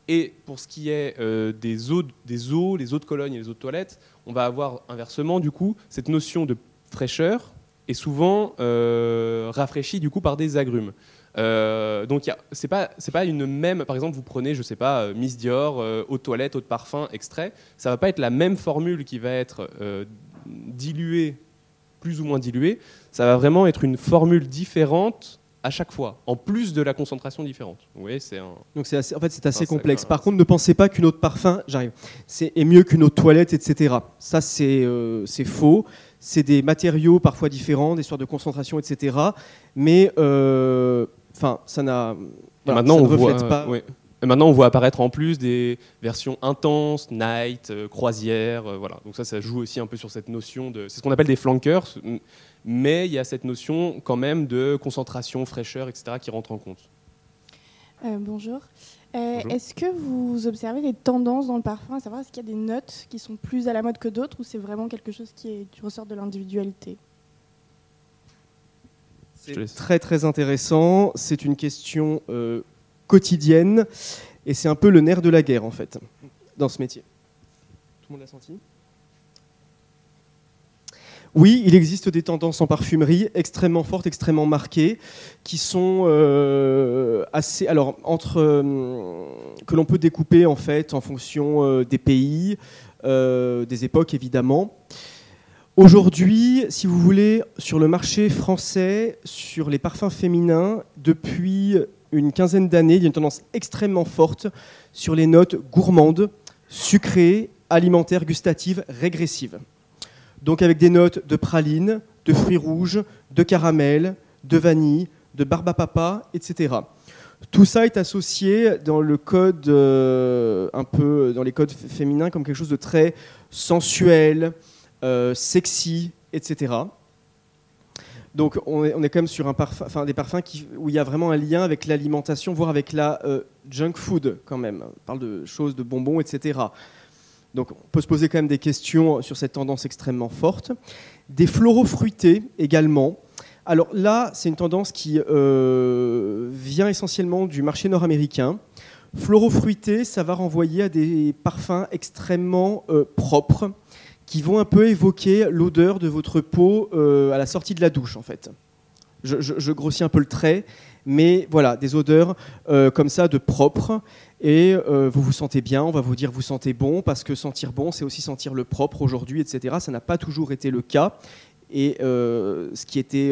Et pour ce qui est des, eaux, des eaux, les eaux de Cologne et les eaux de toilette, on va avoir inversement du coup cette notion de fraîcheur est souvent rafraîchie du coup par des agrumes. Euh, donc c'est pas c'est pas une même. Par exemple, vous prenez, je sais pas, euh, Miss Dior, euh, eau de toilette, eau de parfum, extrait. Ça va pas être la même formule qui va être diluée, plus ou moins diluée. Ça va vraiment être une formule différente à chaque fois, en plus de la concentration différente. Oui, c'est un. Donc c'est en fait c'est assez complexe. Par contre, ne pensez pas qu'une eau de parfum, j'arrive, c'est est mieux qu'une eau de toilette, etc. Ça c'est c'est faux c'est des matériaux parfois différents, des sortes de concentration, etc. Mais Enfin, ça n'a. maintenant, on voit, pas. maintenant, on voit apparaître en plus des versions intenses, night, euh, croisière, euh, voilà. Donc ça, ça joue aussi un peu sur cette notion de. C'est ce qu'on appelle des flankers, mais il y a cette notion quand même de concentration, fraîcheur, etc. qui rentre en compte. Euh, bonjour. Est-ce que vous observez des tendances dans le parfum, à savoir est-ce qu'il y a des notes qui sont plus à la mode que d'autres ou c'est vraiment quelque chose qui, est, qui ressort de l'individualité? C'est très très intéressant. C'est une question euh, quotidienne et c'est un peu le nerf de la guerre en fait dans ce métier. Tout le monde l'a senti? Oui, il existe des tendances en parfumerie extrêmement fortes, extrêmement marquées, qui sont euh, assez, alors entre euh, que l'on peut découper en fait en fonction des pays, des époques évidemment. Aujourd'hui, si vous voulez, sur le marché français, sur les parfums féminins, depuis une quinzaine d'années, il y a une tendance extrêmement forte sur les notes gourmandes, sucrées, alimentaires, gustatives, régressives. Donc avec des notes de praline, de fruits rouges, de caramel, de vanille, de barbe à papa, etc. Tout ça est associé dans le code, euh, un peu dans les codes féminins, comme quelque chose de très sensuel, euh, sexy, etc. Donc on est, on quand même sur un parfum, enfin, des parfums qui, où il y a vraiment un lien avec l'alimentation, voire avec la euh, junk food quand même. On parle de choses, de bonbons, etc. Donc on peut se poser quand même des questions sur cette tendance extrêmement forte. Des floraux fruités également. Alors là, c'est une tendance qui euh, vient essentiellement du marché nord-américain. Floraux fruités, ça va renvoyer à des parfums extrêmement propres, qui vont un peu évoquer l'odeur de votre peau euh, à la sortie de la douche, en fait. Je, grossis un peu le trait, mais voilà, des odeurs euh, comme ça de propre. Et euh, vous vous sentez bien, on va vous dire vous sentez bon, parce que sentir bon, c'est aussi sentir le propre aujourd'hui, etc. Ça n'a pas toujours été le cas. Et ce qui était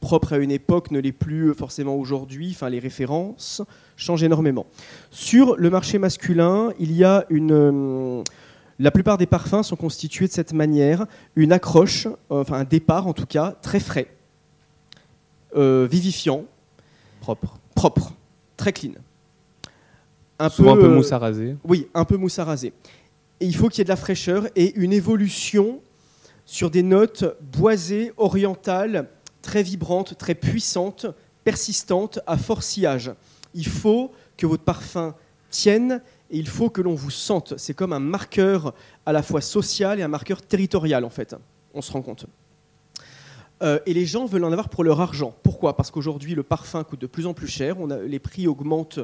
propre à une époque ne l'est plus forcément aujourd'hui. Enfin, les références changent énormément. Sur le marché masculin, il y a une la plupart des parfums sont constitués de cette manière, une accroche, euh, enfin un départ en tout cas, très frais, euh, vivifiant, propre, propre, très clean. Un Souvent peu, un peu mousse à raser. Oui, un peu mousse à raser. Et il faut qu'il y ait de la fraîcheur et une évolution sur des notes boisées, orientales, très vibrantes, très puissantes, persistantes, à fort sillage. Il faut que votre parfum tienne et il faut que l'on vous sente. C'est comme un marqueur à la fois social et un marqueur territorial, en fait. On se rend compte. Euh, et les gens veulent en avoir pour leur argent. Pourquoi? Parce qu'aujourd'hui, le parfum coûte de plus en plus cher. On les prix augmentent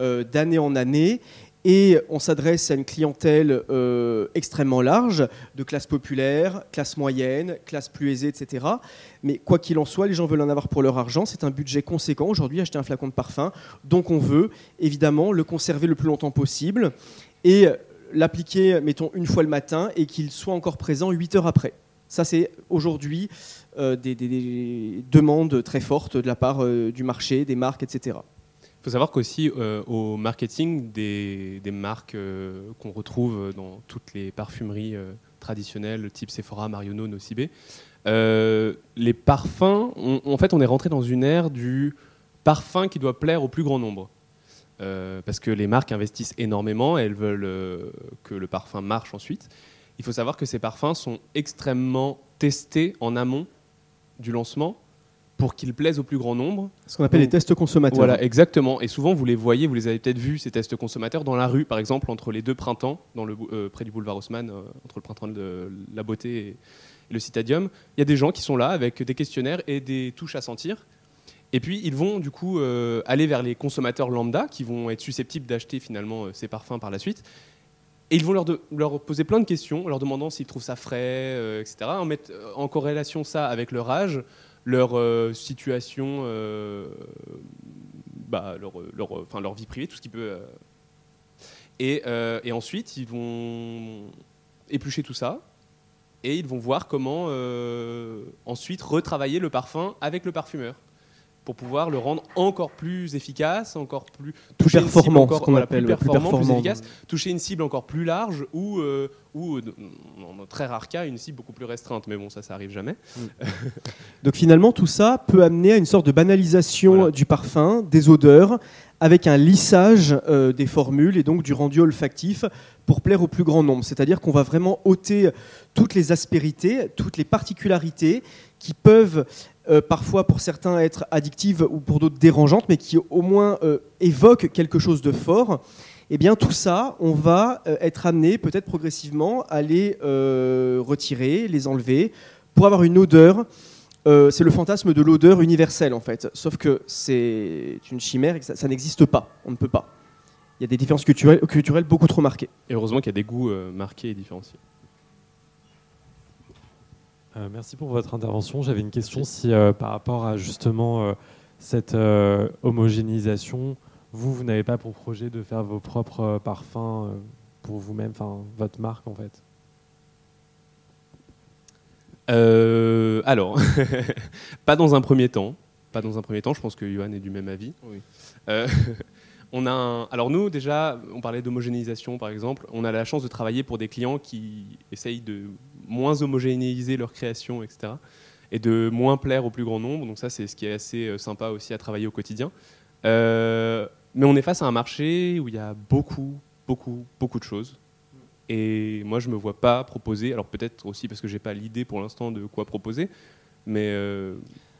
euh, d'année en année et on s'adresse à une clientèle euh, extrêmement large, de classe populaire, classe moyenne, classe plus aisée, etc. Mais quoi qu'il en soit, les gens veulent en avoir pour leur argent. C'est un budget conséquent aujourd'hui, acheter un flacon de parfum. Donc on veut évidemment le conserver le plus longtemps possible et l'appliquer, mettons, une fois le matin et qu'il soit encore présent 8 heures après. Ça, c'est aujourd'hui euh, des, demandes très fortes de la part euh, du marché, des marques, etc. Il faut savoir qu'aussi au marketing des, marques qu'on retrouve dans toutes les parfumeries traditionnelles, type Sephora, Marionneau, Nocibé, les parfums, en fait, on est rentré dans une ère du parfum qui doit plaire au plus grand nombre. Euh, parce que les marques investissent énormément, elles veulent euh, que le parfum marche ensuite. Il faut savoir que ces parfums sont extrêmement testés en amont du lancement pour qu'ils plaisent au plus grand nombre. Ce qu'on appelle les tests consommateurs. Voilà, exactement. Et souvent, vous les voyez, vous les avez peut-être vus, ces tests consommateurs, dans la rue, par exemple, entre les deux printemps, dans le, euh, près du boulevard Haussmann, entre le printemps de la beauté et le citadium. Il y a des gens qui sont là avec des questionnaires et des touches à sentir et puis ils vont du coup euh, aller vers les consommateurs lambda qui vont être susceptibles d'acheter finalement euh, ces parfums par la suite. Et ils vont leur, leur poser plein de questions, leur demandant s'ils trouvent ça frais, euh, etc. En, mettre en corrélation ça avec leur âge, leur situation, bah, leur, leur, enfin, leur vie privée, tout ce qui peut. Et, et, ensuite, ils vont éplucher tout ça. Et ils vont voir comment ensuite retravailler le parfum avec le parfumeur pour pouvoir le rendre encore plus efficace, encore plus toucher performant, ce qu'on appelle plus performant, plus, efficace, toucher une cible encore plus large ou, euh, ou euh, dans très rare cas une cible beaucoup plus restreinte. Mais bon, ça, ça arrive jamais. Mm. Donc finalement, tout ça peut amener à une sorte de banalisation du parfum, des odeurs, avec un lissage euh, des formules et donc du rendu olfactif pour plaire au plus grand nombre. C'est-à-dire qu'on va vraiment ôter toutes les aspérités, toutes les particularités qui peuvent euh, parfois pour certains être addictives ou pour d'autres dérangeantes, mais qui au moins euh, évoquent quelque chose de fort, eh bien tout ça, on va euh, être amené peut-être progressivement à les retirer, les enlever, pour avoir une odeur. c'est le fantasme de l'odeur universelle en fait, sauf que c'est une chimère et que ça, n'existe pas, on ne peut pas. Il y a des différences culturelles, culturelles beaucoup trop marquées. Et heureusement qu'il y a des goûts marqués et différenciés. Euh, merci pour votre intervention. J'avais une question si euh, par rapport à justement euh, cette homogénéisation, vous, vous n'avez pas pour projet de faire vos propres parfums pour vous-même, enfin votre marque en fait? Alors, pas dans un premier temps. Pas dans un premier temps. Je pense que Johan est du même avis. Oui. on a Alors nous, déjà, on parlait d'homogénéisation par exemple. On a la chance de travailler pour des clients qui essayent de moins homogénéiser leur création, etc. Et de moins plaire au plus grand nombre. Donc ça, c'est ce qui est assez euh, sympa aussi à travailler au quotidien. Euh, mais on est face à un marché où il y a beaucoup, beaucoup, beaucoup de choses. Et moi, je ne me vois pas proposer, alors peut-être aussi parce que je n'ai pas l'idée pour l'instant de quoi proposer, mais euh,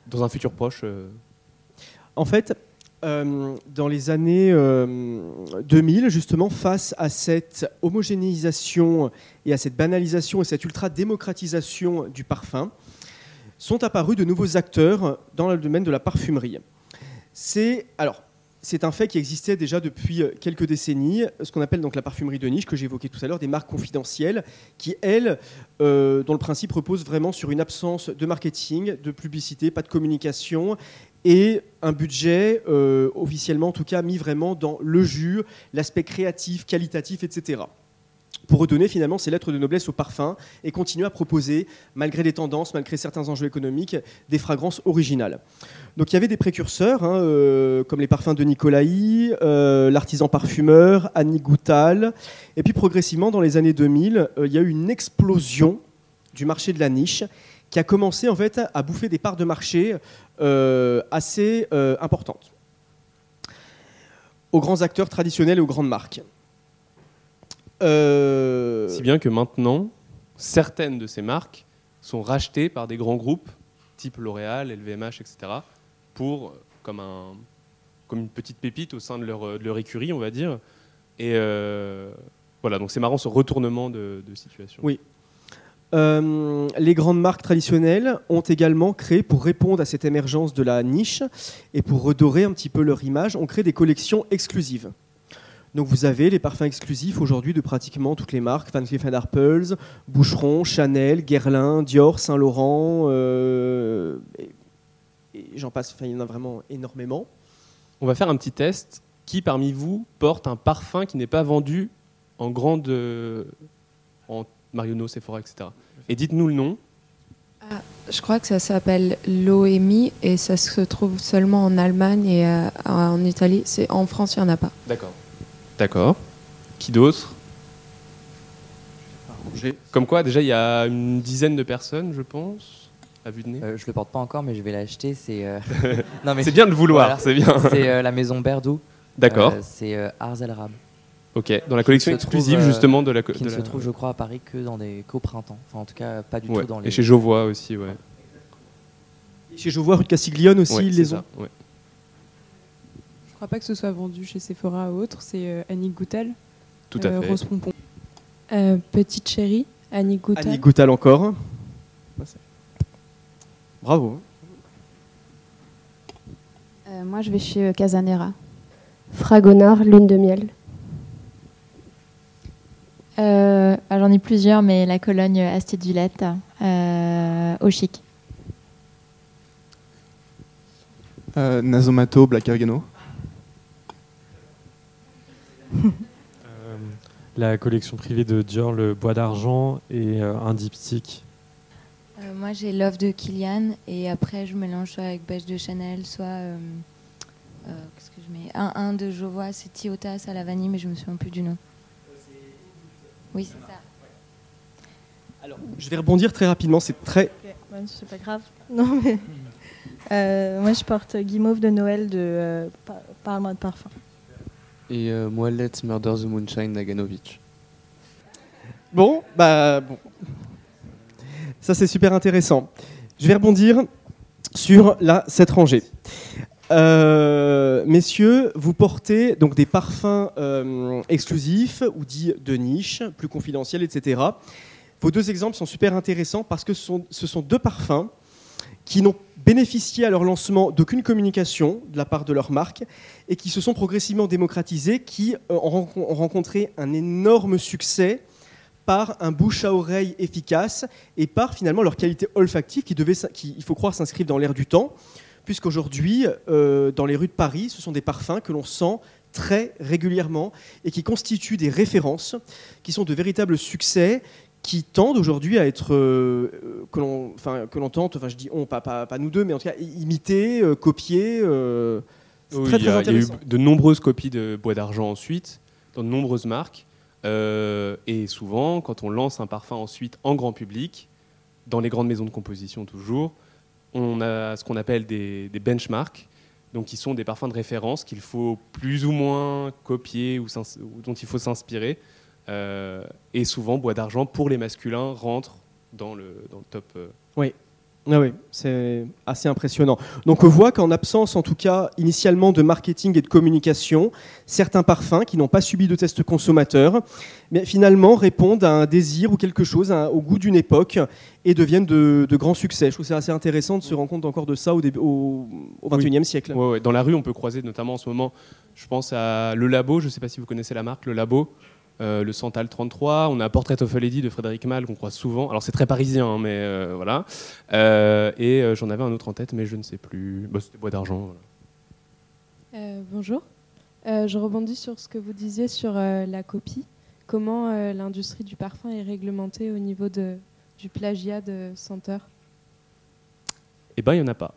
dans un futur proche. En fait, euh, dans les années 2000, euh, justement, face à cette homogénéisation et à cette banalisation et cette ultra-démocratisation du parfum, sont apparus de nouveaux acteurs dans le domaine de la parfumerie. C'est alors c'est un fait qui existait déjà depuis quelques décennies, ce qu'on appelle donc la parfumerie de niche que j'évoquais tout à l'heure, des marques confidentielles qui, elles, euh, dont le principe repose vraiment sur une absence de marketing, de publicité, pas de communication et un budget, euh, officiellement en tout cas, mis vraiment dans le jus, l'aspect créatif, qualitatif, etc. Pour redonner finalement ces lettres de noblesse au parfum et continuer à proposer, malgré les tendances, malgré certains enjeux économiques, des fragrances originales. Donc il y avait des précurseurs, hein, euh, comme les parfums de Nicolaï, euh, l'artisan parfumeur, Annie Goutal. Et puis progressivement, dans les années 2000, il y a eu une explosion du marché de la niche qui a commencé en fait à bouffer des parts de marché euh, assez euh, importantes aux grands acteurs traditionnels et aux grandes marques. Euh, si bien que maintenant, certaines de ces marques sont rachetées par des grands groupes, type L'Oréal, LVMH, etc., pour, comme, un, comme une petite pépite au sein de leur, de leur écurie, on va dire. Et voilà, donc c'est marrant ce retournement de, de situation. Oui, euh, les grandes marques traditionnelles ont également créé, pour répondre à cette émergence de la niche et pour redorer un petit peu leur image, ont créé des collections exclusives. Donc vous avez les parfums exclusifs aujourd'hui de pratiquement toutes les marques, Van Cleef Arpels, Boucheron, Chanel, Guerlain, Dior, Saint-Laurent, euh, et, j'en passe, il y en a vraiment énormément. On va faire un petit test. Qui parmi vous porte un parfum qui n'est pas vendu en grande... Euh, en Marionneau, Sephora, etc. Et dites-nous le nom. ah, Je crois que ça s'appelle l'OMI et ça se trouve seulement en Allemagne et euh, en Italie. C'est en France, il n'y en a pas. D'accord. D'accord. Qui d'autre? Comme quoi, déjà, il y a une dizaine de personnes, je pense, à vue de nez. Euh, je le porte pas encore, mais je vais l'acheter. C'est euh, c'est bien de le vouloir, c'est bien. C'est euh, la maison Berdou. D'accord. c'est Ars El Rab. Ok, dans la collection exclusive justement de la. Qui de ne la... se trouve, je crois, à Paris que dans des qu'au printemps. Enfin, en tout cas, pas du Ouais. tout dans les. Et chez Jovois aussi, ouais. Et chez Jovois, rue de Castiglione aussi, Ouais, ils c'est les ça, ont. ouais. Crois pas que ce soit vendu chez Sephora ou autre. C'est euh, Annie Goutal. Tout à fait. Rose Pompon. Euh, Petite chérie, Annie Goutal. Annie Goutal encore. Bravo. Euh, moi, je vais chez euh, Casanera. Fragonard, lune de miel. Euh, J'en ai plusieurs, mais la Cologne Astide Villette, euh, au chic. Euh, Nasomato, Black Argano. Euh, la collection privée de Dior, le bois d'argent et euh, un diptyque. Euh, moi, j'ai Love de Kilian et après, je mélange soit avec Beige de Chanel, soit. euh, euh, Qu'est-ce que je mets? Un, un de Jovois, c'est Tiotas à la vanille, mais je me souviens plus du nom. Oui, c'est ça. Alors, je vais rebondir très rapidement. C'est très. Ouais, c'est pas grave. Non, mais. Euh, moi, je porte Guimauve de Noël de euh, Pa- Parle-moi de parfum. Et euh, Murder the Moonshine Naganovic. Bon, bah bon. Ça c'est super intéressant. Je vais rebondir sur la 7 rangée. Euh, messieurs, vous portez donc des parfums euh, exclusifs ou dits de niche, plus confidentiels, etc. Vos deux exemples sont super intéressants parce que ce sont deux parfums qui n'ont bénéficié à leur lancement d'aucune communication de la part de leur marque et qui se sont progressivement démocratisés, qui euh, ont rencon- ont rencontré un énorme succès par un bouche à oreille efficace et par finalement leur qualité olfactive qui devait, il faut croire, s'inscrire dans l'air du temps, puisqu'aujourd'hui, euh, dans les rues de Paris, ce sont des parfums que l'on sent très régulièrement et qui constituent des références, qui sont de véritables succès, qui tendent aujourd'hui à être, euh, que l'on enfin, que l'on tente, enfin je dis on, pas, pas, pas nous deux, mais en tout cas imiter, euh, copier. euh, Oui, très il, y très a, il y a eu de nombreuses copies de Bois d'Argent ensuite, dans de nombreuses marques. Euh, et souvent, quand on lance un parfum ensuite en grand public, dans les grandes maisons de composition toujours, on a ce qu'on appelle des, des benchmarks, donc qui sont des parfums de référence qu'il faut plus ou moins copier ou dont il faut s'inspirer. Euh, et souvent, Bois d'Argent, pour les masculins, rentre dans le, dans le top. euh, Oui. Ah oui, c'est assez impressionnant. Donc on voit qu'en absence, en tout cas, initialement de marketing et de communication, certains parfums qui n'ont pas subi de test consommateur, mais finalement répondent à un désir ou quelque chose, à au goût d'une époque, et deviennent de, de grands succès. Je trouve c'est assez intéressant de se rendre compte encore de ça au, début, au, au 21e siècle. Ouais, ouais. Dans la rue, on peut croiser notamment en ce moment, je pense à Le Labo, je ne sais pas si vous connaissez la marque, Le Labo, euh, le Santal 33, on a Portrait of a Lady de Frédéric Malle qu'on croise souvent. Alors c'est très parisien, hein, mais euh, voilà. Euh, et j'en avais un autre en tête, mais je ne sais plus. Bah, C'était Bois d'Argent. voilà. Bonjour. Je rebondis sur ce que vous disiez sur la copie. Comment l'industrie du parfum est réglementée au niveau de, du plagiat de senteurs Eh ben, il n'y en a pas.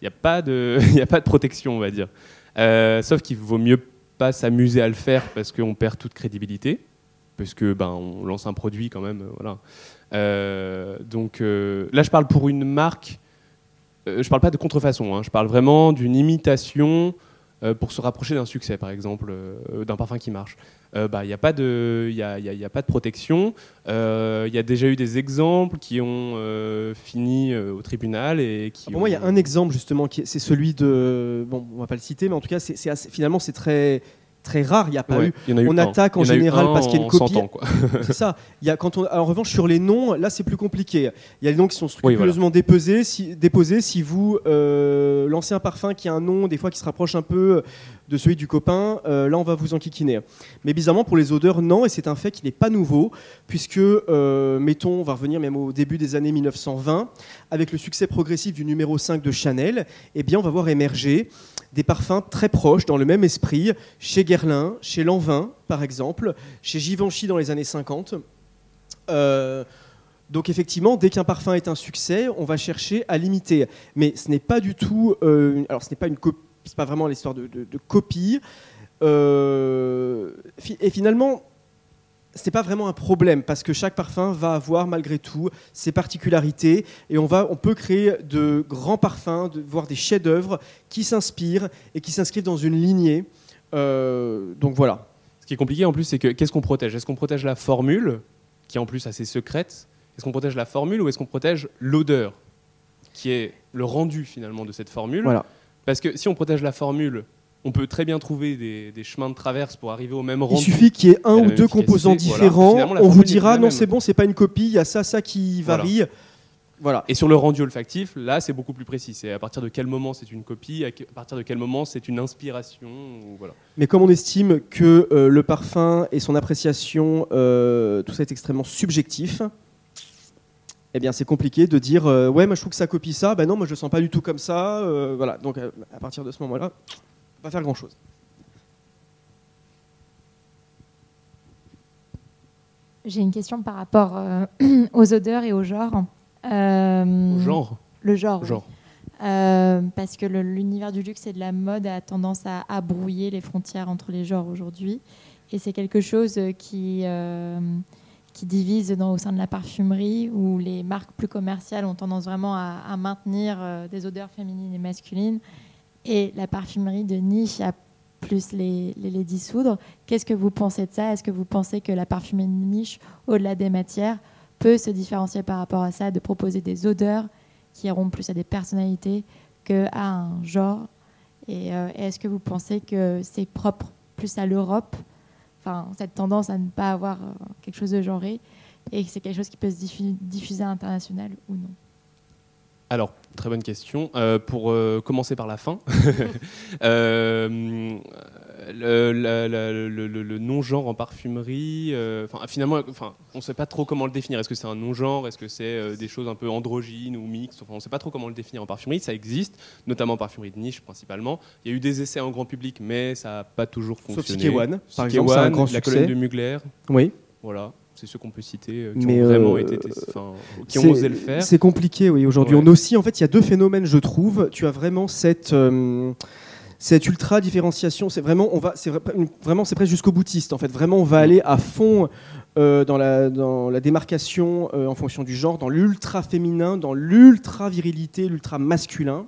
Il n'y a, pas de- il y a pas de protection, on va dire. Sauf qu'il vaut mieux pas s'amuser à le faire parce qu'on perd toute crédibilité, parce que ben, on lance un produit quand même. euh, Voilà. Euh, donc euh, là, je parle pour une marque. euh, je parle pas de contrefaçon. hein, je parle vraiment d'une imitation pour se rapprocher d'un succès, par exemple, d'un parfum qui marche. Euh, bah, il n'y a, pas de- il y a, il y a- il y a pas de protection. Euh, Il y a déjà eu des exemples qui ont euh, fini euh, au tribunal et qui. Ah, Pour moi, il y a un exemple justement, c'est celui de. Bon, on va pas le citer, mais en tout cas, c'est, finalement, c'est très très rare. Il y a pas Ouais, eu. il y en a eu on un. attaque en général un parce qu'il y a une copie. 100 ans, quoi. c'est ça. Il y a quand on. en revanche, sur les noms, là, c'est plus compliqué. Il y a les noms qui sont Oui, voilà. scrupuleusement déposés. Si, déposés. Si vous euh, lancez un parfum qui a un nom, des fois qui se rapproche un peu de celui du copain, euh, là, on va vous enquiquiner. Mais bizarrement, pour les odeurs, non. Et c'est un fait qui n'est pas nouveau, puisque, euh, mettons, on va revenir même au début des années 1920, avec le succès progressif du numéro 5 de Chanel, eh bien, on va voir émerger des parfums très proches, dans le même esprit, chez Chez Lanvin, par exemple, chez Givenchy dans les années 50. Euh, Donc effectivement, dès qu'un parfum est un succès, on va chercher à l'imiter. Mais ce n'est pas du tout. euh, alors ce n'est pas pas vraiment l'histoire de, copie. Euh, et finalement, ce n'est pas vraiment un problème parce que chaque parfum va avoir malgré tout ses particularités et on, va, on peut créer de grands parfums, voire des chefs-d'œuvre qui s'inspirent et qui s'inscrivent dans une lignée. Euh, donc voilà. Ce qui est compliqué en plus, c'est que qu'est-ce qu'on protège? Est-ce qu'on protège la formule, qui est en plus assez secrète? Est-ce qu'on protège la formule ou est-ce qu'on protège l'odeur, qui est le rendu finalement de cette formule? Voilà. Parce que si on protège la formule, on peut très bien trouver des, des chemins de traverse pour arriver au même rendu. Il suffit qu'il y ait un ou deux composants différents. On vous dira non, c'est bon, c'est pas une copie, il y a ça, ça qui varie. Voilà. Et sur le rendu olfactif, là, c'est beaucoup plus précis. C'est à partir de quel moment c'est une copie, à partir de quel moment c'est une inspiration. Ou voilà. Mais comme on estime que euh, le parfum et son appréciation, euh, tout ça est extrêmement subjectif, eh bien c'est compliqué de dire euh, ouais, moi je trouve que ça copie ça. Ben non, moi je le sens pas du tout comme ça. euh, voilà. Donc euh, à partir de ce moment-là, on va pas faire grand chose. J'ai une question par rapport euh, aux odeurs et au genre. Euh, genre Le genre. Euh, parce que l'univers du luxe et de la mode a tendance à, à brouiller les frontières entre les genres aujourd'hui. Et c'est quelque chose qui, euh, qui divise dans, au sein de la parfumerie, où les marques plus commerciales ont tendance vraiment à, à maintenir euh, des odeurs féminines et masculines. Et la parfumerie de niche a plus les, les, les dissoudre. Qu'est-ce que vous pensez de ça? Est-ce que vous pensez que la parfumerie de niche, au-delà des matières, peut se différencier par rapport à ça, de proposer des odeurs qui iront plus à des personnalités qu'à un genre. Et euh, est-ce que vous pensez que c'est propre plus à l'Europe? Enfin, cette tendance à ne pas avoir euh, quelque chose de genré et que c'est quelque chose qui peut se diffu- diffuser à l'international ou non? Alors, très bonne question. Euh, pour commencer par la fin, le, la- la- le- le- le non-genre en parfumerie, euh, finalement, on ne sait pas trop comment le définir. Est-ce que c'est un non-genre? Est-ce que c'est euh, des choses un peu androgynes ou mixtes? Enfin, on ne sait pas trop comment le définir en parfumerie. Ça existe, notamment en parfumerie de niche principalement. Il y a eu des essais en grand public, mais ça n'a pas toujours Sauf fonctionné. Sikéwan, par Sikéwan, exemple, un grand la colonne de Mugler. Oui. Voilà, c'est ceux qu'on peut citer, euh, qui Mais, ont vraiment euh, été, qui ont osé le faire. C'est compliqué, oui. Aujourd'hui, Ouais. on aussi, en fait, il y a deux phénomènes, je trouve. Tu as vraiment cette euh, cette ultra différenciation. C'est vraiment, on va, c'est vraiment, c'est presque jusqu'au boutiste. En fait, vraiment, on va aller à fond euh, dans la dans la démarcation euh, en fonction du genre, dans l'ultra féminin, dans l'ultra virilité, l'ultra masculin.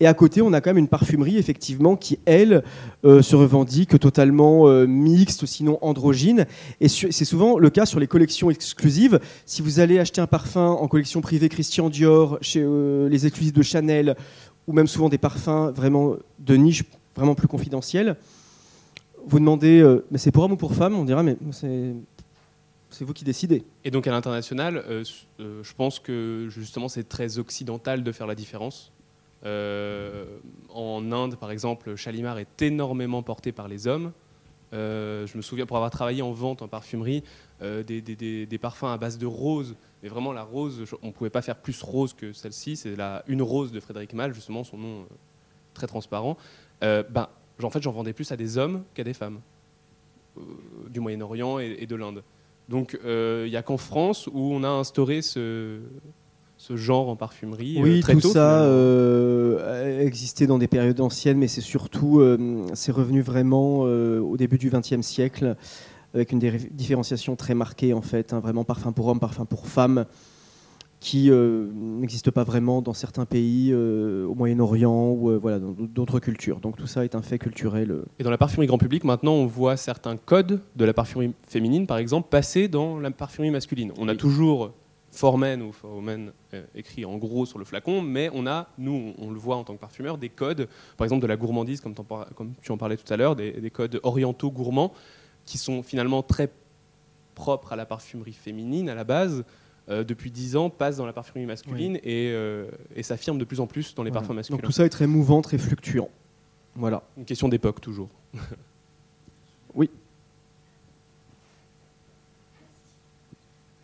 Et à côté, on a quand même une parfumerie, effectivement, qui, elle, euh, se revendique totalement mixte, sinon androgyne. Et c'est souvent le cas sur les collections exclusives. Si vous allez acheter un parfum en collection privée Christian Dior, chez les exclusifs de Chanel, ou même souvent des parfums vraiment de niche, vraiment plus confidentiels, vous demandez, euh, mais c'est pour homme ou pour femme On dira, mais c'est vous qui décidez. Et donc à l'international, euh, euh, je pense que justement c'est très occidental de faire la différence. En Inde, par exemple, Shalimar est énormément porté par les hommes. Je me souviens, pour avoir travaillé en vente en parfumerie, des- des parfums à base de rose. Mais vraiment, la rose, on ne pouvait pas faire plus rose que celle-ci. C'est la Une Rose de Frédéric Malle, justement, son nom euh, très transparent. Euh, ben, en fait, j'en vendais plus à des hommes qu'à des femmes, euh, du Moyen-Orient et, et de l'Inde. Donc, il n'y a qu'en France où on a instauré ce, ce genre en parfumerie. euh, Oui, très tout tôt, ça euh, existé dans des périodes anciennes, mais c'est surtout, euh, c'est revenu vraiment au début du XXe siècle, avec une différenciation très marquée, en fait, hein, vraiment parfum pour homme, parfum pour femme, qui euh, n'existe pas vraiment dans certains pays, euh, au Moyen-Orient ou euh, voilà, dans d'autres cultures. Donc tout ça est un fait culturel. Et dans la parfumerie grand public, maintenant, on voit certains codes de la parfumerie féminine, par exemple, passer dans la parfumerie masculine. On a toujours For Men ou For Women euh, écrit en gros sur le flacon, mais on a, nous, on, le voit en tant que parfumeur, des codes, par exemple de la gourmandise, comme, tu en parlais tout à l'heure, des, des codes orientaux gourmands, qui sont finalement très propres à la parfumerie féminine à la base. euh, depuis 10 ans, passent dans la parfumerie masculine et, euh, et s'affirment de plus en plus dans les Voilà. parfums masculins. Donc tout ça est très mouvant, très fluctuant. Voilà. Une question d'époque toujours. oui.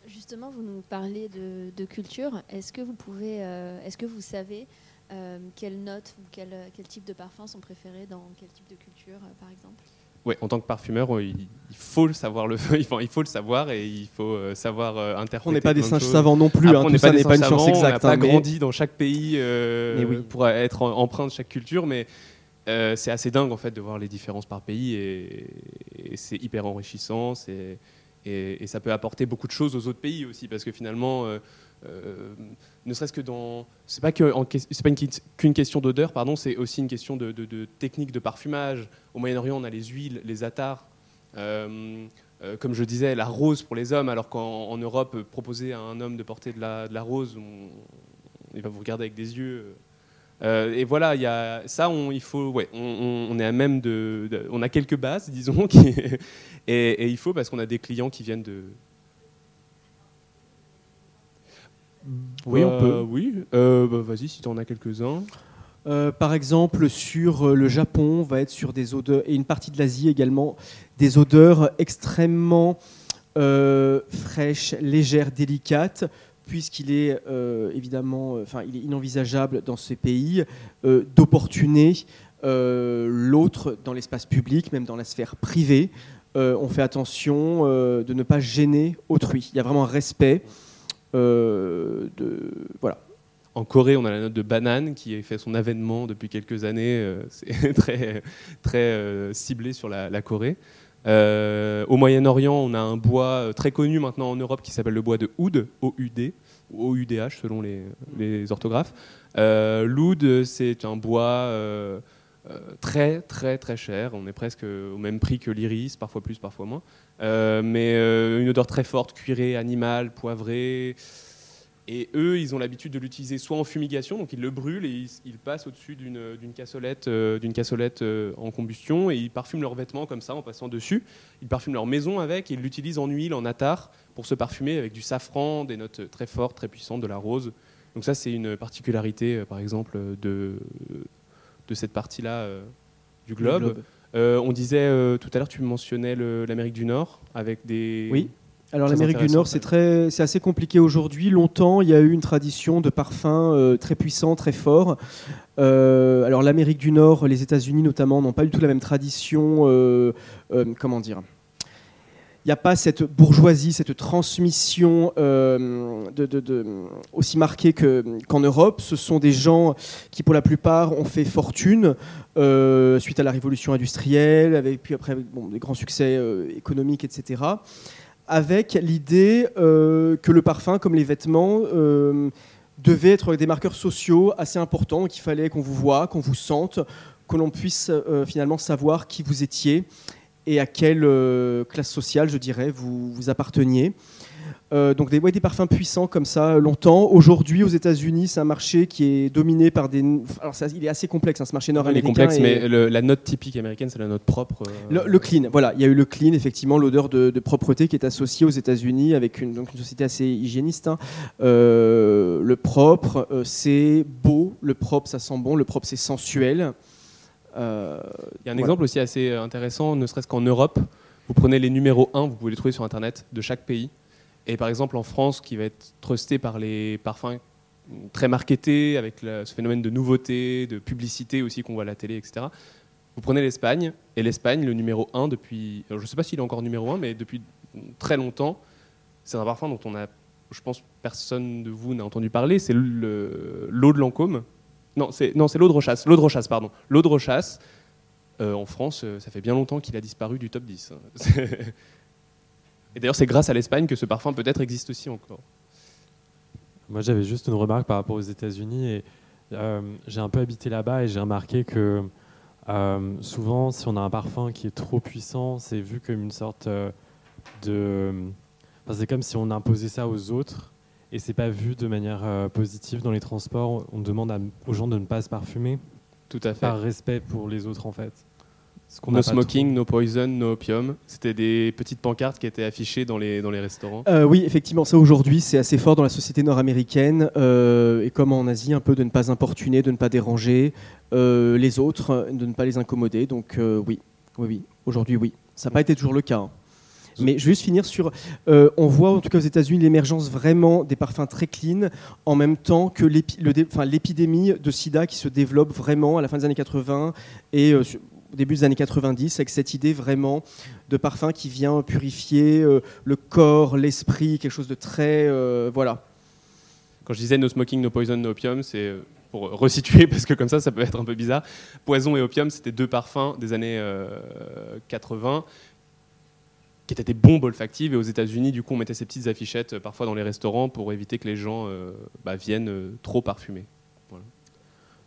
Justement, vous nous parlez de, de culture. Est-ce que vous pouvez, euh, est-ce que vous savez euh, quelles notes ou quel, quel type de parfums sont préférés dans quel type de culture, euh, par exemple? Ouais, en tant que parfumeur, il, il faut le savoir le, il faut le savoir et il faut euh, savoir euh, interpréter. On n'est pas des singes savants non plus, Après, hein, on n'est pas pas une science savants, exacte, On n'a hein, pas mais- grandi dans chaque pays euh, oui. pour être empreint de chaque culture, mais euh, c'est assez dingue en fait de voir les différences par pays et, et c'est hyper enrichissant. Et, et ça peut apporter beaucoup de choses aux autres pays aussi parce que finalement. euh, euh, ne serait-ce que dans, c'est pas pas qu'une question d'odeur, pardon, c'est aussi une question de, technique de parfumage. Au Moyen-Orient, on a les huiles, les attars. Euh, euh, comme je disais, la rose pour les hommes, alors qu'en en Europe, euh, proposer à un homme de porter de la, rose, il va vous regarder avec des yeux. Euh, et voilà, il y a ça, on, il faut, ouais, on, est à même de, on a quelques bases, disons, et il faut parce qu'on a des clients qui viennent de. Oui, on Bah, peut. Oui, Euh, bah, vas-y, si tu en as quelques-uns. Euh, par exemple, sur euh, le Japon, on va être sur des odeurs, et une partie de l'Asie également, des odeurs extrêmement euh, fraîches, légères, délicates, puisqu'il est euh, évidemment, euh, enfin, il est inenvisageable dans ces pays euh, d'opportuner euh, l'autre dans l'espace public, même dans la sphère privée. Euh, on fait attention euh, de ne pas gêner autrui. Il y a vraiment un respect. Euh, de, voilà. En Corée, on a la note de banane qui a fait son avènement depuis quelques années. euh, C'est très, très euh, ciblé sur la, la Corée. Euh, au Moyen-Orient, on a un bois très connu maintenant en Europe qui s'appelle le bois de oud, O-U-D, ou O-U-D-H selon les, les orthographes. Euh, L'oud, c'est un bois euh, très, très, très cher. On est presque au même prix que l'iris, parfois plus, parfois moins. Euh, mais euh, une odeur très forte, cuirée, animale, poivrée. Et eux, ils ont l'habitude de l'utiliser soit en fumigation, donc ils le brûlent et ils, passent au-dessus d'une cassolette, euh, cassolette euh, en combustion et ils parfument leurs vêtements comme ça en passant dessus. Ils parfument leur maison avec et ils l'utilisent en huile, en attar, pour se parfumer avec du safran, des notes très fortes, très puissantes, de la rose. Donc ça, c'est une particularité, par exemple, de, cette partie-là du globe. Euh, on disait euh, tout à l'heure, tu mentionnais l'Amérique du Nord avec des... Oui. Alors l'Amérique du Nord, c'est très, c'est assez compliqué aujourd'hui. Longtemps, il y a eu une tradition de parfums euh, très puissants, très forts. Alors l'Amérique du Nord, les États-Unis notamment, n'ont pas du tout la même tradition. comment dire n'y a pas cette bourgeoisie, cette transmission euh, aussi marquée que- qu'en Europe. Ce sont des gens qui, pour la plupart, ont fait fortune euh, suite à la révolution industrielle, avec, puis après des grands succès euh, économiques, etc avec l'idée que le parfum, comme les vêtements, devait être des marqueurs sociaux assez importants, qu'il fallait qu'on vous voit, qu'on vous sente, que l'on puisse finalement savoir qui vous étiez et à quelle euh, classe sociale, je dirais, vous, vous apparteniez. Euh, donc des, ouais, des parfums puissants comme ça longtemps. Aujourd'hui, aux États-Unis, c'est un marché qui est dominé par des. Alors, ça, il est assez complexe, hein, ce marché Il est nord-américain. complexe, et- mais le- la note typique américaine, c'est la note propre. euh, le, le clean, voilà, il y a eu le clean, effectivement, l'odeur de, de propreté qui est associée aux États-Unis avec une, donc une société assez hygiéniste. hein. Euh, le propre, c'est beau, le propre, ça sent bon, le propre, c'est sensuel. Euh, Il y a un voilà. exemple aussi assez intéressant, ne serait-ce qu'en Europe. Vous prenez les numéros 1, vous pouvez les trouver sur Internet, de chaque pays. Et par exemple, en France, qui va être trusté par les parfums très marketés, avec ce phénomène de nouveauté, de publicité aussi qu'on voit à la télé, etc. Vous prenez l'Espagne, et l'Espagne, le numéro 1 depuis, je ne sais pas s'il est encore numéro 1, mais depuis très longtemps, c'est un parfum dont on a, je pense, personne de vous n'a entendu parler, c'est le- l'eau de Lancôme. Non, c'est l'eau de Rochasse. L'eau de Rochasse, pardon. L'eau de Rochasse. euh, en France, euh, ça fait bien longtemps qu'il a disparu du top 10. hein. Et d'ailleurs, c'est grâce à l'Espagne que ce parfum peut-être existe aussi encore. Moi, j'avais juste une remarque par rapport aux États-Unis. et euh, j'ai un peu habité là-bas et j'ai remarqué que euh, souvent, si on a un parfum qui est trop puissant, c'est vu comme une sorte de. c'est comme si on imposait ça aux autres et c'est pas vu de manière euh, positive dans les transports. On demande à- aux gens de ne pas se parfumer. Tout à fait. Par respect pour les autres, en fait. No smoking, no poison, no opium. C'était des petites pancartes qui étaient affichées dans les, dans les restaurants. Euh, oui, effectivement, ça aujourd'hui, c'est assez fort dans la société nord-américaine, euh, et comme en Asie, un peu de ne pas importuner, de ne pas déranger euh, les autres, de ne pas les incommoder. Donc euh, oui, oui, oui. Aujourd'hui, oui. Ça n'a pas été toujours le cas. hein. Mais je vais juste finir sur. euh, on voit en tout cas aux États-Unis l'émergence vraiment des parfums très clean, en même temps que l'épidémie de sida qui se développe vraiment à la fin des années 80 et euh, au début des années 90, avec cette idée vraiment de parfum qui vient purifier euh, le corps, l'esprit, quelque chose de très. voilà. Quand je disais no smoking, no poison, no opium, c'est pour resituer, parce que comme ça, ça peut être un peu bizarre. Poison et opium, c'était deux parfums des années euh, 80 qui étaient des bombes olfactives. Et aux États-Unis, du coup, on mettait ces petites affichettes euh, parfois dans les restaurants pour éviter que les gens euh, bah, viennent euh, trop parfumés. Voilà.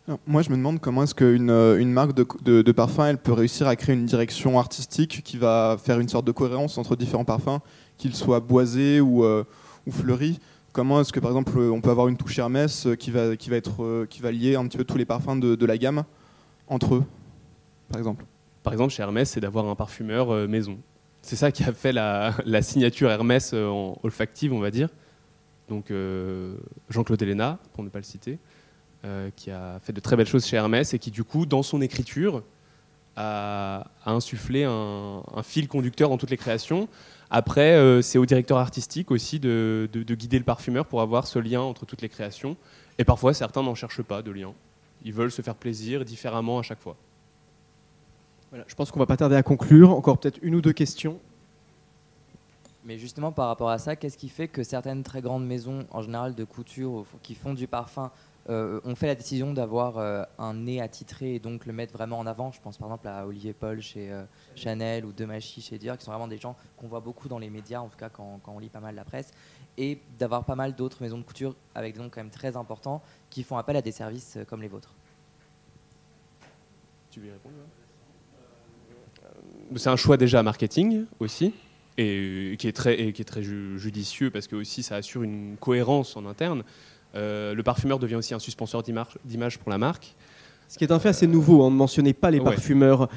Alors, Moi, je me demande comment est-ce qu'une une marque de, de- de parfum, elle peut réussir à créer une direction artistique qui va faire une sorte de cohérence entre différents parfums, qu'ils soient boisés ou, euh, ou fleuris. Comment est-ce que, par exemple, on peut avoir une touche Hermès qui va, qui va, être, qui va lier un petit peu tous les parfums de, de la gamme entre eux, par exemple? Par exemple, chez Hermès, c'est d'avoir un parfumeur maison. C'est ça qui a fait la, signature Hermès euh, en olfactive, on va dire. Donc euh, Jean-Claude Helena, pour ne pas le citer, euh, qui a fait de très belles choses chez Hermès et qui, du coup, dans son écriture, a, insufflé un, fil conducteur dans toutes les créations. Après, c'est au directeur artistique aussi de guider le parfumeur pour avoir ce lien entre toutes les créations. Et parfois, certains n'en cherchent pas de lien. Ils veulent se faire plaisir différemment à chaque fois. Voilà, je pense qu'on va pas tarder à conclure. Encore peut-être une ou deux questions. Mais justement, par rapport à ça, qu'est-ce qui fait que certaines très grandes maisons, en général de couture, ou qui font du parfum, euh, ont fait la décision d'avoir euh, un nez attitré et donc le mettre vraiment en avant? Je pense par exemple à Olivier Paul chez euh, Chanel ou Demachi chez Dior, qui sont vraiment des gens qu'on voit beaucoup dans les médias, en tout cas quand, quand on lit pas mal la presse, et d'avoir pas mal d'autres maisons de couture avec des noms quand même très importants qui font appel à des services comme les vôtres. Tu lui réponds C'est un choix déjà marketing aussi, et qui est très, et qui est très ju- judicieux parce que aussi ça assure une cohérence en interne. Euh, le parfumeur devient aussi un suspenseur d'image pour la marque. Ce qui est un fait assez nouveau, on ne mentionnait pas les Ouais. parfumeurs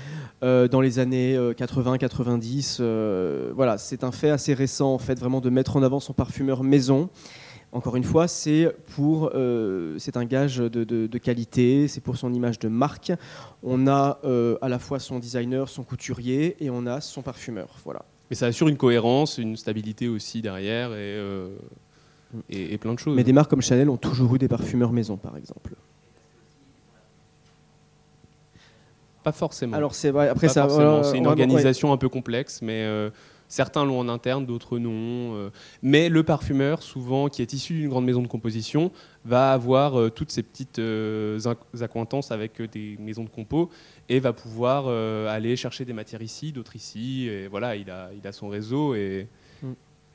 euh, dans les années 80-90. euh, voilà, c'est un fait assez récent en fait, vraiment de mettre en avant son parfumeur maison. Encore une fois, c'est pour, euh, c'est un gage de, de- de qualité, c'est pour son image de marque. On a euh, à la fois son designer, son couturier, et on a son parfumeur. Voilà. Mais ça assure une cohérence, une stabilité aussi derrière et, euh, et, et plein de choses. Mais des marques comme Chanel ont toujours eu des parfumeurs maison, par exemple. Pas forcément. Alors, c'est vrai, après, Pas ça- forcément. c'est une organisation un peu complexe, mais certains l'ont en interne, d'autres non. euh. mais le parfumeur, souvent, qui est issu d'une grande maison de composition, va avoir euh, toutes ces petites euh, accointances avec des maisons de compo et va pouvoir aller chercher des matières ici, d'autres ici. Et voilà, il a, il a son réseau et. Mm.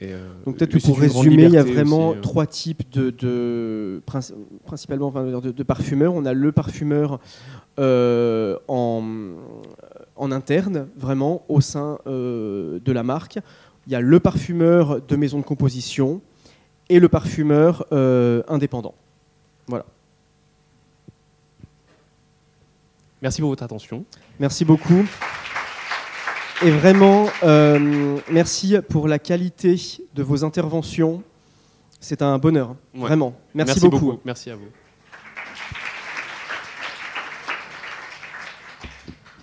et, euh, Donc peut-être que pour résumer, il y a vraiment aussi, euh. trois types de, de- princi- principalement enfin, de, de parfumeurs. On a le parfumeur euh, en, en interne, vraiment au sein euh, de la marque. Il y a le parfumeur de maison de composition et le parfumeur euh, indépendant. Voilà. Merci pour votre attention. Merci beaucoup. Et vraiment, euh, merci pour la qualité de vos interventions. C'est un bonheur, Ouais. vraiment. Merci, Merci beaucoup. beaucoup. Merci à vous.